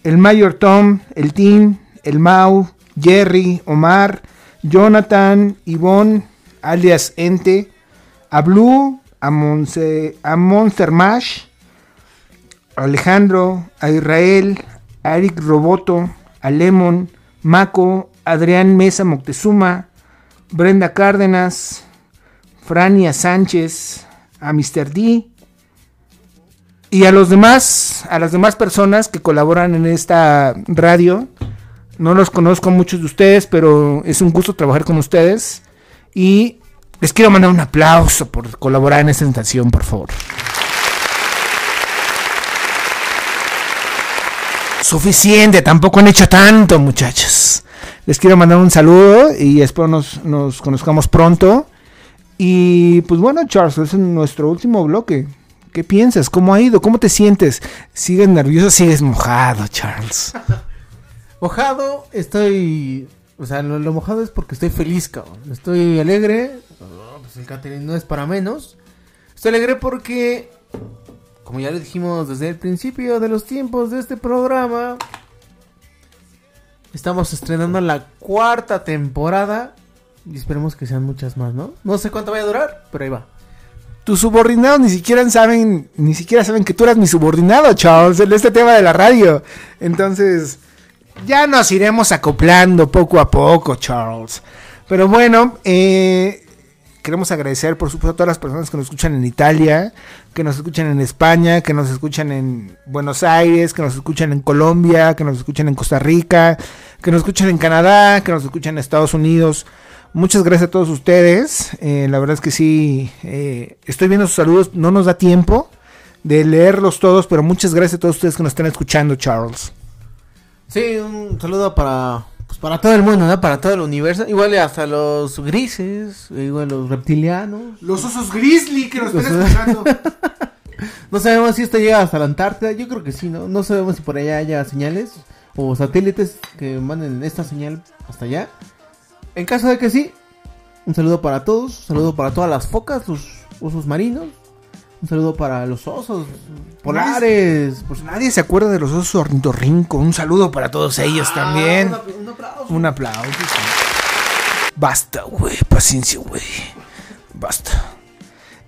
el Mayor Tom, el Tim, el Mau, Jerry, Omar, Jonathan, Ivonne, alias Ente, a Blue, a, Monse- a Monster Mash, Alejandro, a Israel, a Eric Roboto, a Lemon, Mako, Adrián Mesa Moctezuma, Brenda Cárdenas, Frania Sánchez, a Mr. D, y a los demás, a las demás personas que colaboran en esta radio. No los conozco a muchos de ustedes, pero es un gusto trabajar con ustedes. Y les quiero mandar un aplauso por colaborar en esta estación, por favor. Suficiente, tampoco han hecho tanto, muchachos. Les quiero mandar un saludo y espero nos, nos conozcamos pronto. Y pues bueno, Charles, es nuestro último bloque. ¿Qué piensas? ¿Cómo ha ido? ¿Cómo te sientes? ¿Sigues nervioso? ¿Sigues mojado, Charles? Mojado, estoy. O sea, lo, lo mojado es porque estoy feliz, cabrón. Estoy alegre. Oh, pues el catering no es para menos. Estoy alegre porque, como ya le dijimos desde el principio de los tiempos de este programa, estamos estrenando la cuarta temporada. Y esperemos que sean muchas más, ¿no? No sé cuánto vaya a durar, pero ahí va. Tus subordinados ni siquiera saben, ni siquiera saben que tú eras mi subordinado, Charles, en este tema de la radio. Entonces, ya nos iremos acoplando poco a poco, Charles. Pero bueno, eh, queremos agradecer, por supuesto, a todas las personas que nos escuchan en Italia, que nos escuchan en España, que nos escuchan en Buenos Aires, que nos escuchan en Colombia, que nos escuchan en Costa Rica, que nos escuchan en Canadá, que nos escuchan en Estados Unidos. Muchas gracias a todos ustedes. Eh, la verdad es que sí, eh, estoy viendo sus saludos. No nos da tiempo de leerlos todos, pero muchas gracias a todos ustedes que nos están escuchando, Charles. Sí, un saludo para pues para todo el mundo, ¿no? Para todo el universo. Igual hasta los grises, igual los reptilianos. Los osos grizzly que nos están escuchando. No sabemos si esto llega hasta la Antártida. Yo creo que sí, ¿no? No sabemos si por allá haya señales o satélites que manden esta señal hasta allá. En caso de que sí, un saludo para todos. Un saludo para todas las focas, los osos marinos. Un saludo para los osos polares. Pues, Nadie se acuerda de los osos ornitorrinco. Un saludo para todos ellos también. Ah, un aplauso. Un aplauso. sí. Basta, güey. Paciencia, güey. Basta.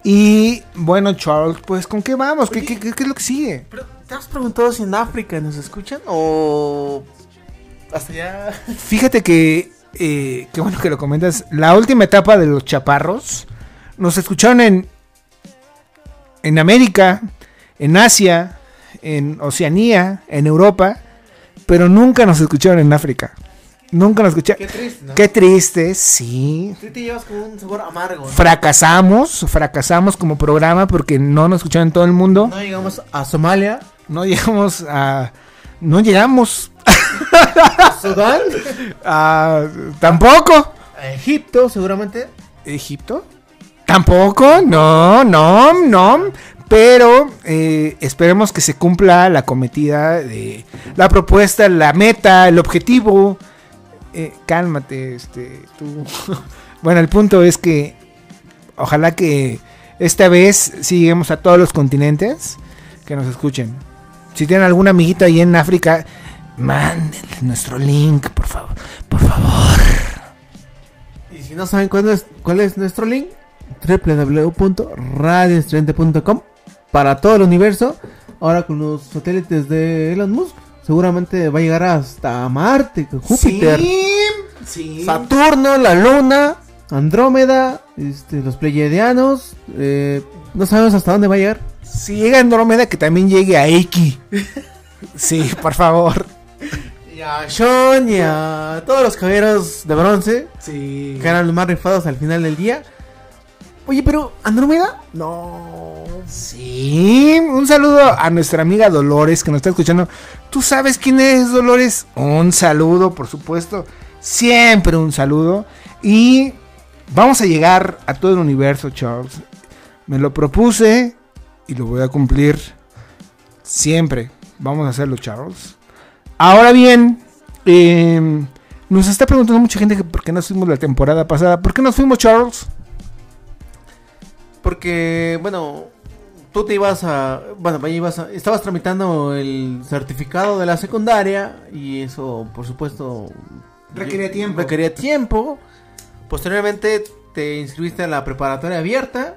Y bueno, Charles, pues ¿con qué vamos? ¿Qué, qué- qué- qué es lo que sigue? Pero, ¿te has preguntado si en África nos escuchan o hasta allá? Fíjate que, eh, qué bueno que lo comentas, la última etapa de los chaparros nos escucharon en, en América, en Asia, en Oceanía, en Europa, pero nunca nos escucharon en África. Nunca nos escucharon. Qué triste, ¿no? Qué triste, sí. Te llevas como un sabor amargo. ¿no? Fracasamos, fracasamos como programa porque no nos escucharon en todo el mundo. No llegamos a Somalia, No llegamos a... No llegamos a Sudán, a... Tampoco. a Egipto, seguramente. ¿Egipto? Tampoco, no, no, no. Pero eh, esperemos que se cumpla la cometida de la propuesta, la meta, el objetivo. Eh, cálmate, este, tú. bueno, el punto es que ojalá que esta vez lleguemos a todos los continentes que nos escuchen. Si tienen alguna amiguita ahí en África, mándenle nuestro link, por favor. Por favor. Y si no saben cuál es nuestro link, www.radioestudiante.com para todo el universo. Ahora con los satélites de Elon Musk, seguramente va a llegar hasta Marte, Júpiter, Sí, sí. Saturno, la Luna, Andrómeda, este, los Pleiadianos. eh, no sabemos hasta dónde va a llegar. Si llega Andrómeda, que también llegue a X. Sí, por favor. Y a Sean y a todos los caballeros de bronce. Sí. que eran los más rifados al final del día. Oye, pero Andrómeda, no. Sí, un saludo a nuestra amiga Dolores que nos está escuchando. ¿Tú sabes quién es Dolores? Un saludo, por supuesto. Siempre un saludo. Y vamos a llegar a todo el universo, Charles. Me lo propuse y lo voy a cumplir. Siempre. Vamos a hacerlo, Charles. Ahora bien, eh, nos está preguntando mucha gente que por qué nos fuimos la temporada pasada. ¿Por qué nos fuimos, Charles? Porque, bueno, tú te ibas a. Bueno, ibas a- estabas tramitando el certificado de la secundaria y eso, por supuesto. Requería tiempo. Requería tiempo. Posteriormente te inscribiste en la preparatoria abierta,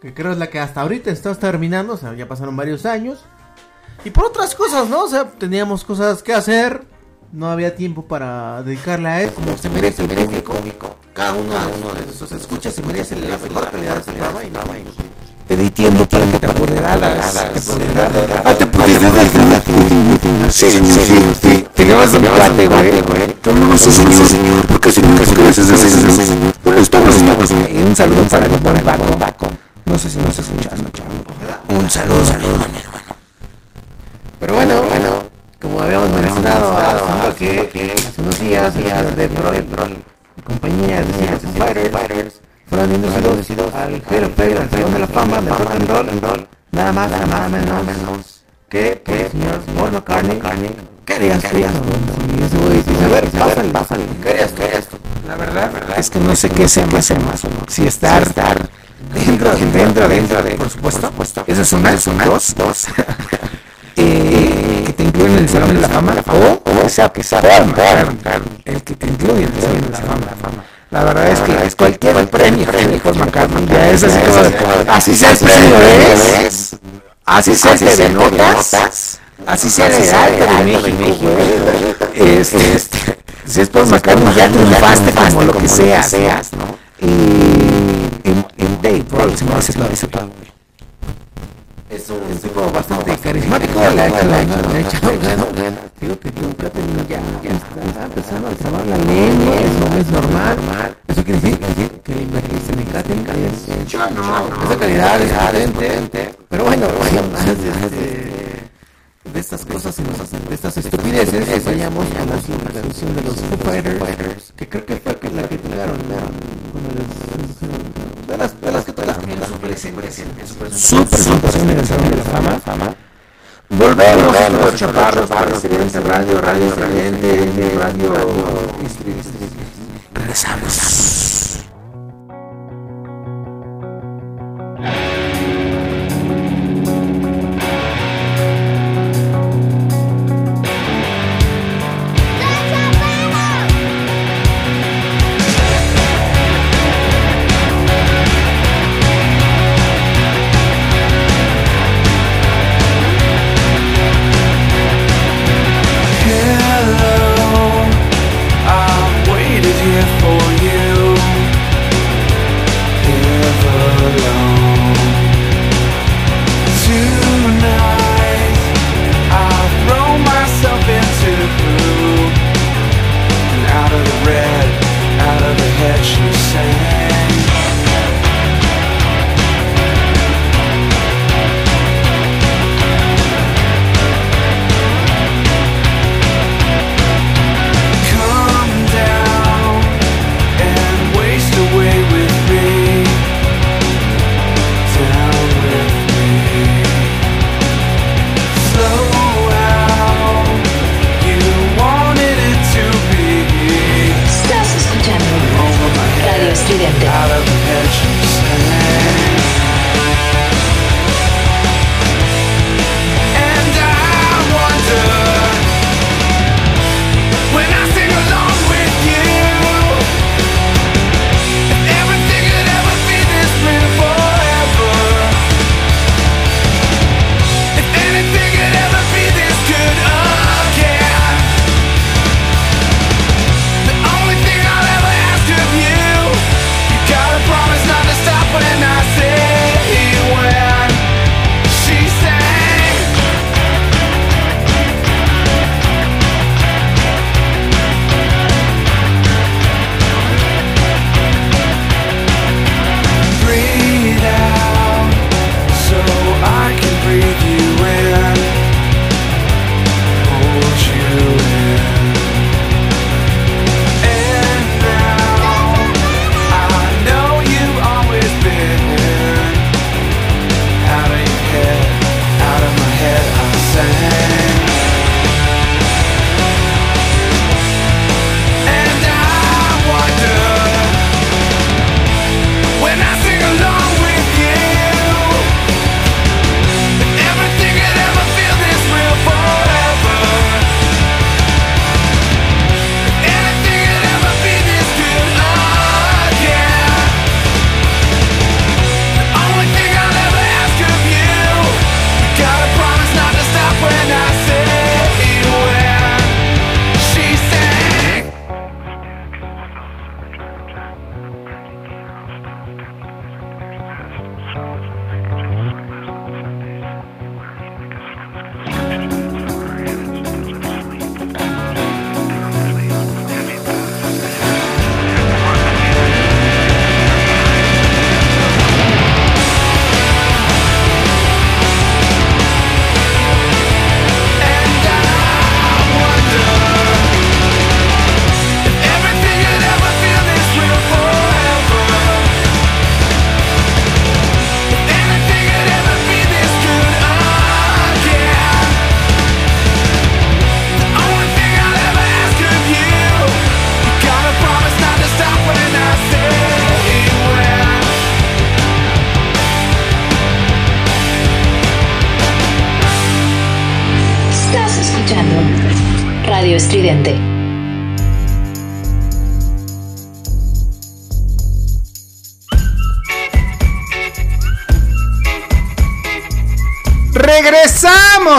que creo es la que hasta ahorita estás terminando, o sea, ya pasaron varios años. Y por otras cosas, ¿no? O sea, teníamos cosas que hacer, no había tiempo para dedicarle a eso. Como se merece el público. Cada uno de sus escuchas se merece la mejor calidad de programa y nada Te di tiempo para que te apoderaras. Ah, te pude dar Sí, sí, sí, sí. Teníamos un cuate, güey. No, sí, señor, señor. Porque si nunca se gracias a ese señor. Bueno, estamos, estamos. Y un saludo para mi buen Baco. No sé si nos escuchas, ¿no, Charles? Un saludo, saludo, mi hermano. Pero bueno, bueno, como habíamos mencionado hace que hace unos días, días de y compañía de Fighters fueron inducidos al al Salón de la Fama de Rock and Roll, nada más, nada menos que el señor Paul McCartney. ¿Qué harías tú? Y ese güey dice, a ver, pásale, pásale, ¿qué harías tú? ¿Qué harías tú? La verdad, es que no sé qué sea más, más o no. Si estar, dentro, dentro, dentro de, por supuesto, esa es una, es una, dos, dos. Eh, que te incluyen en el Salón de la Fama o que sea, que Paul McCartney, el que te incluye en el Salón de la Fama. La verdad es que es cualquier premio de Paul McCartney ya es así como de, así sea el premio, ¿ves? Así sea el de notas, así sea de arte de México. Este, este, si es Paul McCartney ya triunfaste como lo que seas, ¿no? Y en, en Dave se me hace todo eso, güey. Es un tipo bastante carismático, le ha hecho, le ha hecho, le ha hecho, digo que John Platten ya, ya. está empezando a trabar la lengua, eso es normal, eso quiere decir que la inversión en es, esa calidad es potente, pero bueno, de, estas cosas y nos hacen, de estas estupideces, vayamos a la canción de los Foo Fighters, que creo que fue la que las, de las que tenían su presentación, en el Salón de la Fama. Volvemos a los chaparros para Estridente Radio, Radio Estridente, Radio Regresamos.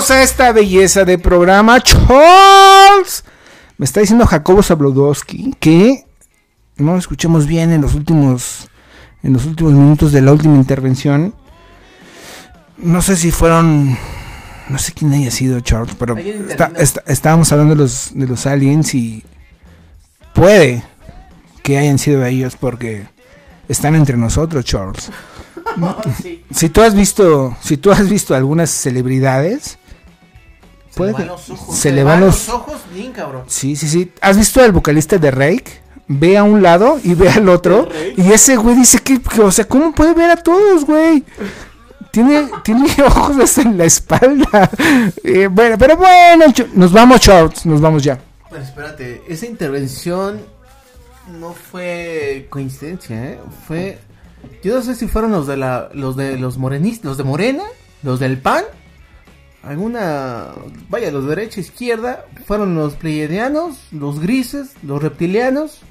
A esta belleza de programa. Charles. Me está diciendo Jacobo Zabludowski que no lo escuchamos bien en los últimos en los últimos minutos de la última intervención. No sé si fueron no sé quién haya sido Charles, pero está- está- estábamos hablando de los de los aliens y puede que hayan sido ellos porque están entre nosotros, Charles. Si tú has visto, si tú has visto algunas celebridades, Se puede le van los ojos. se le van los, ojos bien, cabrón. sí, sí, sí. ¿Has visto al vocalista de Rake? Ve a un lado y ve al otro y ese güey dice que, que, o sea, ¿cómo puede ver a todos, güey? Tiene, tiene ojos hasta en la espalda. Eh, bueno, pero bueno, nos vamos, Charles, nos vamos ya. Pero espérate, esa intervención no fue coincidencia, ¿eh? Fue. Yo no sé si fueron los de la, los de los morenistas, los de Morena, los del PAN, alguna, vaya, los de derecha izquierda, fueron los pleiadianos, los grises, los reptilianos.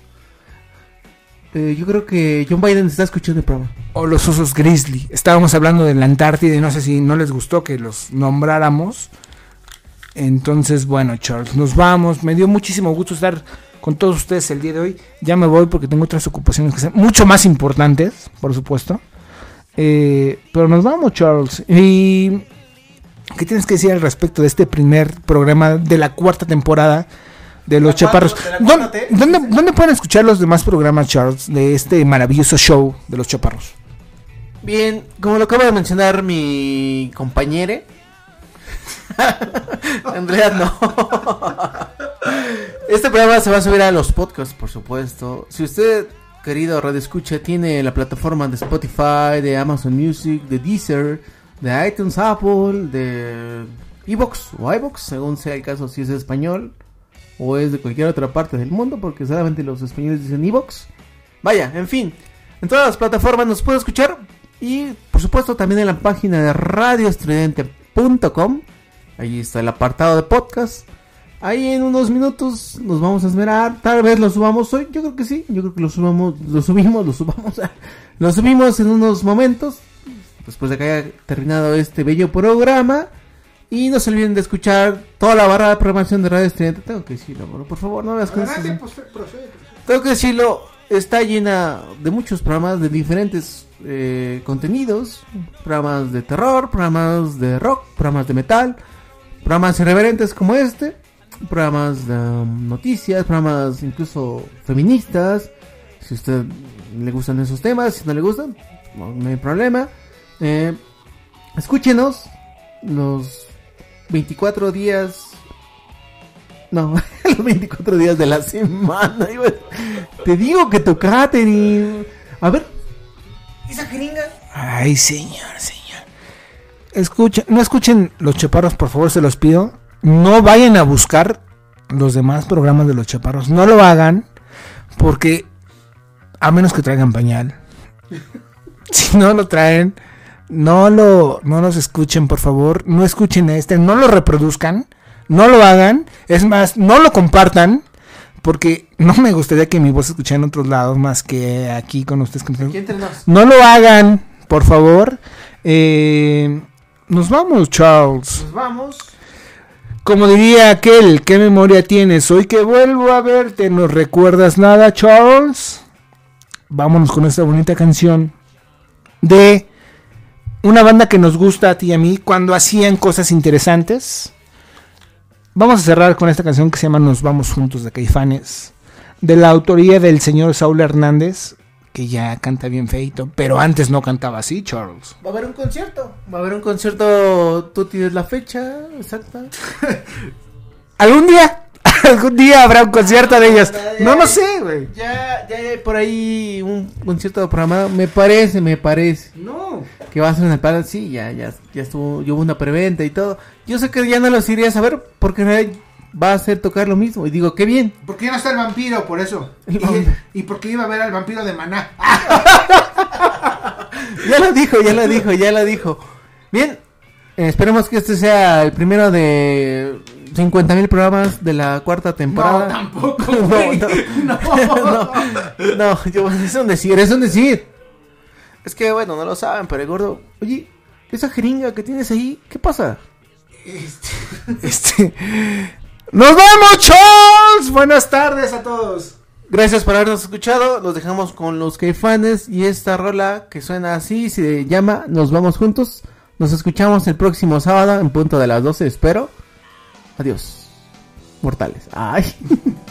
Eh, yo creo que John Biden está escuchando el programa. O los osos grizzly. Estábamos hablando de la Antártida y no sé si no les gustó que los nombráramos. Entonces, bueno, Charles, nos vamos. Me dio muchísimo gusto estar con todos ustedes el día de hoy. Ya me voy porque tengo otras ocupaciones que ser mucho más importantes, por supuesto. Eh, pero nos vamos, Charles. ¿Y qué tienes que decir al respecto de este primer programa de la cuarta temporada de Los Chaparros? ¿Dónde, dónde, dónde pueden escuchar los demás programas, Charles, de este maravilloso show de Los Chaparros? Bien, como lo acaba de mencionar mi compañere. en realidad no. este programa se va a subir a los podcasts, por supuesto. Si usted, querido Radio Escucha, tiene la plataforma de Spotify, de Amazon Music, de Deezer, de iTunes, Apple, de Evox o iVox, según sea el caso, si es español o es de cualquier otra parte del mundo, porque solamente los españoles dicen Evox. Vaya, en fin, en todas las plataformas nos puede escuchar y por supuesto también en la página de radioestridente.com. Ahí está el apartado de podcast. Ahí en unos minutos nos vamos a esmerar. Tal vez lo subamos hoy. Yo creo que sí. Yo creo que lo subamos, lo subimos, lo subamos. Lo subimos en unos momentos. Después de que haya terminado este bello programa. Y no se olviden de escuchar toda la barra de programación de Radio Estridente. Tengo que decirlo, bro, por favor, no veas cosas así. Tengo que decirlo, está llena de muchos programas de diferentes eh, contenidos, programas de terror, programas de rock, programas de metal, programas irreverentes como este, programas de um, noticias, programas incluso feministas, si a usted le gustan esos temas, si no le gustan, no, no hay problema. Eh, escúchenos los 24 días no, los 24 días de la semana. Te digo que tu catering. A ver, esa jeringa. Ay, señor, señor. Escuchen, no escuchen los chaparros, por favor, se los pido. No vayan a buscar los demás programas de los chaparros. No lo hagan. Porque a menos que traigan pañal. Si no lo traen, no lo, no los escuchen, por favor. No escuchen este, no lo reproduzcan. No lo hagan. Es más, no lo compartan. Porque no me gustaría que mi voz se escuchara en otros lados más que aquí con ustedes. Nos. No lo hagan, por favor. Eh, nos vamos, Charles. Nos vamos. Como diría aquel, ¿qué memoria tienes? Hoy que vuelvo a verte, ¿no recuerdas nada, Charles? Vámonos con esta bonita canción de una banda que nos gusta a ti y a mí cuando hacían cosas interesantes. Vamos a cerrar con esta canción que se llama Nos vamos juntos de Caifanes, de la autoría del señor Saúl Hernández, que ya canta bien feito, pero antes no cantaba así, Charles. Va a haber un concierto. Va a haber un concierto. ¿Tú tienes la fecha exacta? ¿Algún día? ¿Algún día habrá un concierto de ellos? No lo sé, güey. Ya, ya hay por ahí un concierto programado. Me parece, me parece. No. Que va a ser en el Palace. Sí, ya, ya, ya estuvo. Yo hubo una preventa y todo. Yo sé que ya no los iría a saber porque en realidad va a hacer tocar lo mismo. Y digo, qué bien. Porque ya no está el vampiro, por eso. Y porque iba a ver al vampiro de Maná. Ya lo dijo, ya lo dijo, ya lo dijo. Bien, eh, esperemos que este sea el primero de 50 mil programas de la cuarta temporada. No, tampoco, güey. no, no, no, yo- es un decir, es un decir. Es que, bueno, no lo saben, pero el gordo, oye, esa jeringa que tienes ahí, ¿qué pasa? Este. ¡Nos vemos, Charles! Buenas tardes a todos. Gracias por habernos escuchado. Los dejamos con los caifanes y esta rola que suena así se llama Nos vamos juntos. Nos escuchamos el próximo sábado en punto de las 12, espero. Adiós. Mortales. Ay.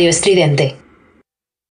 Radio Estridente.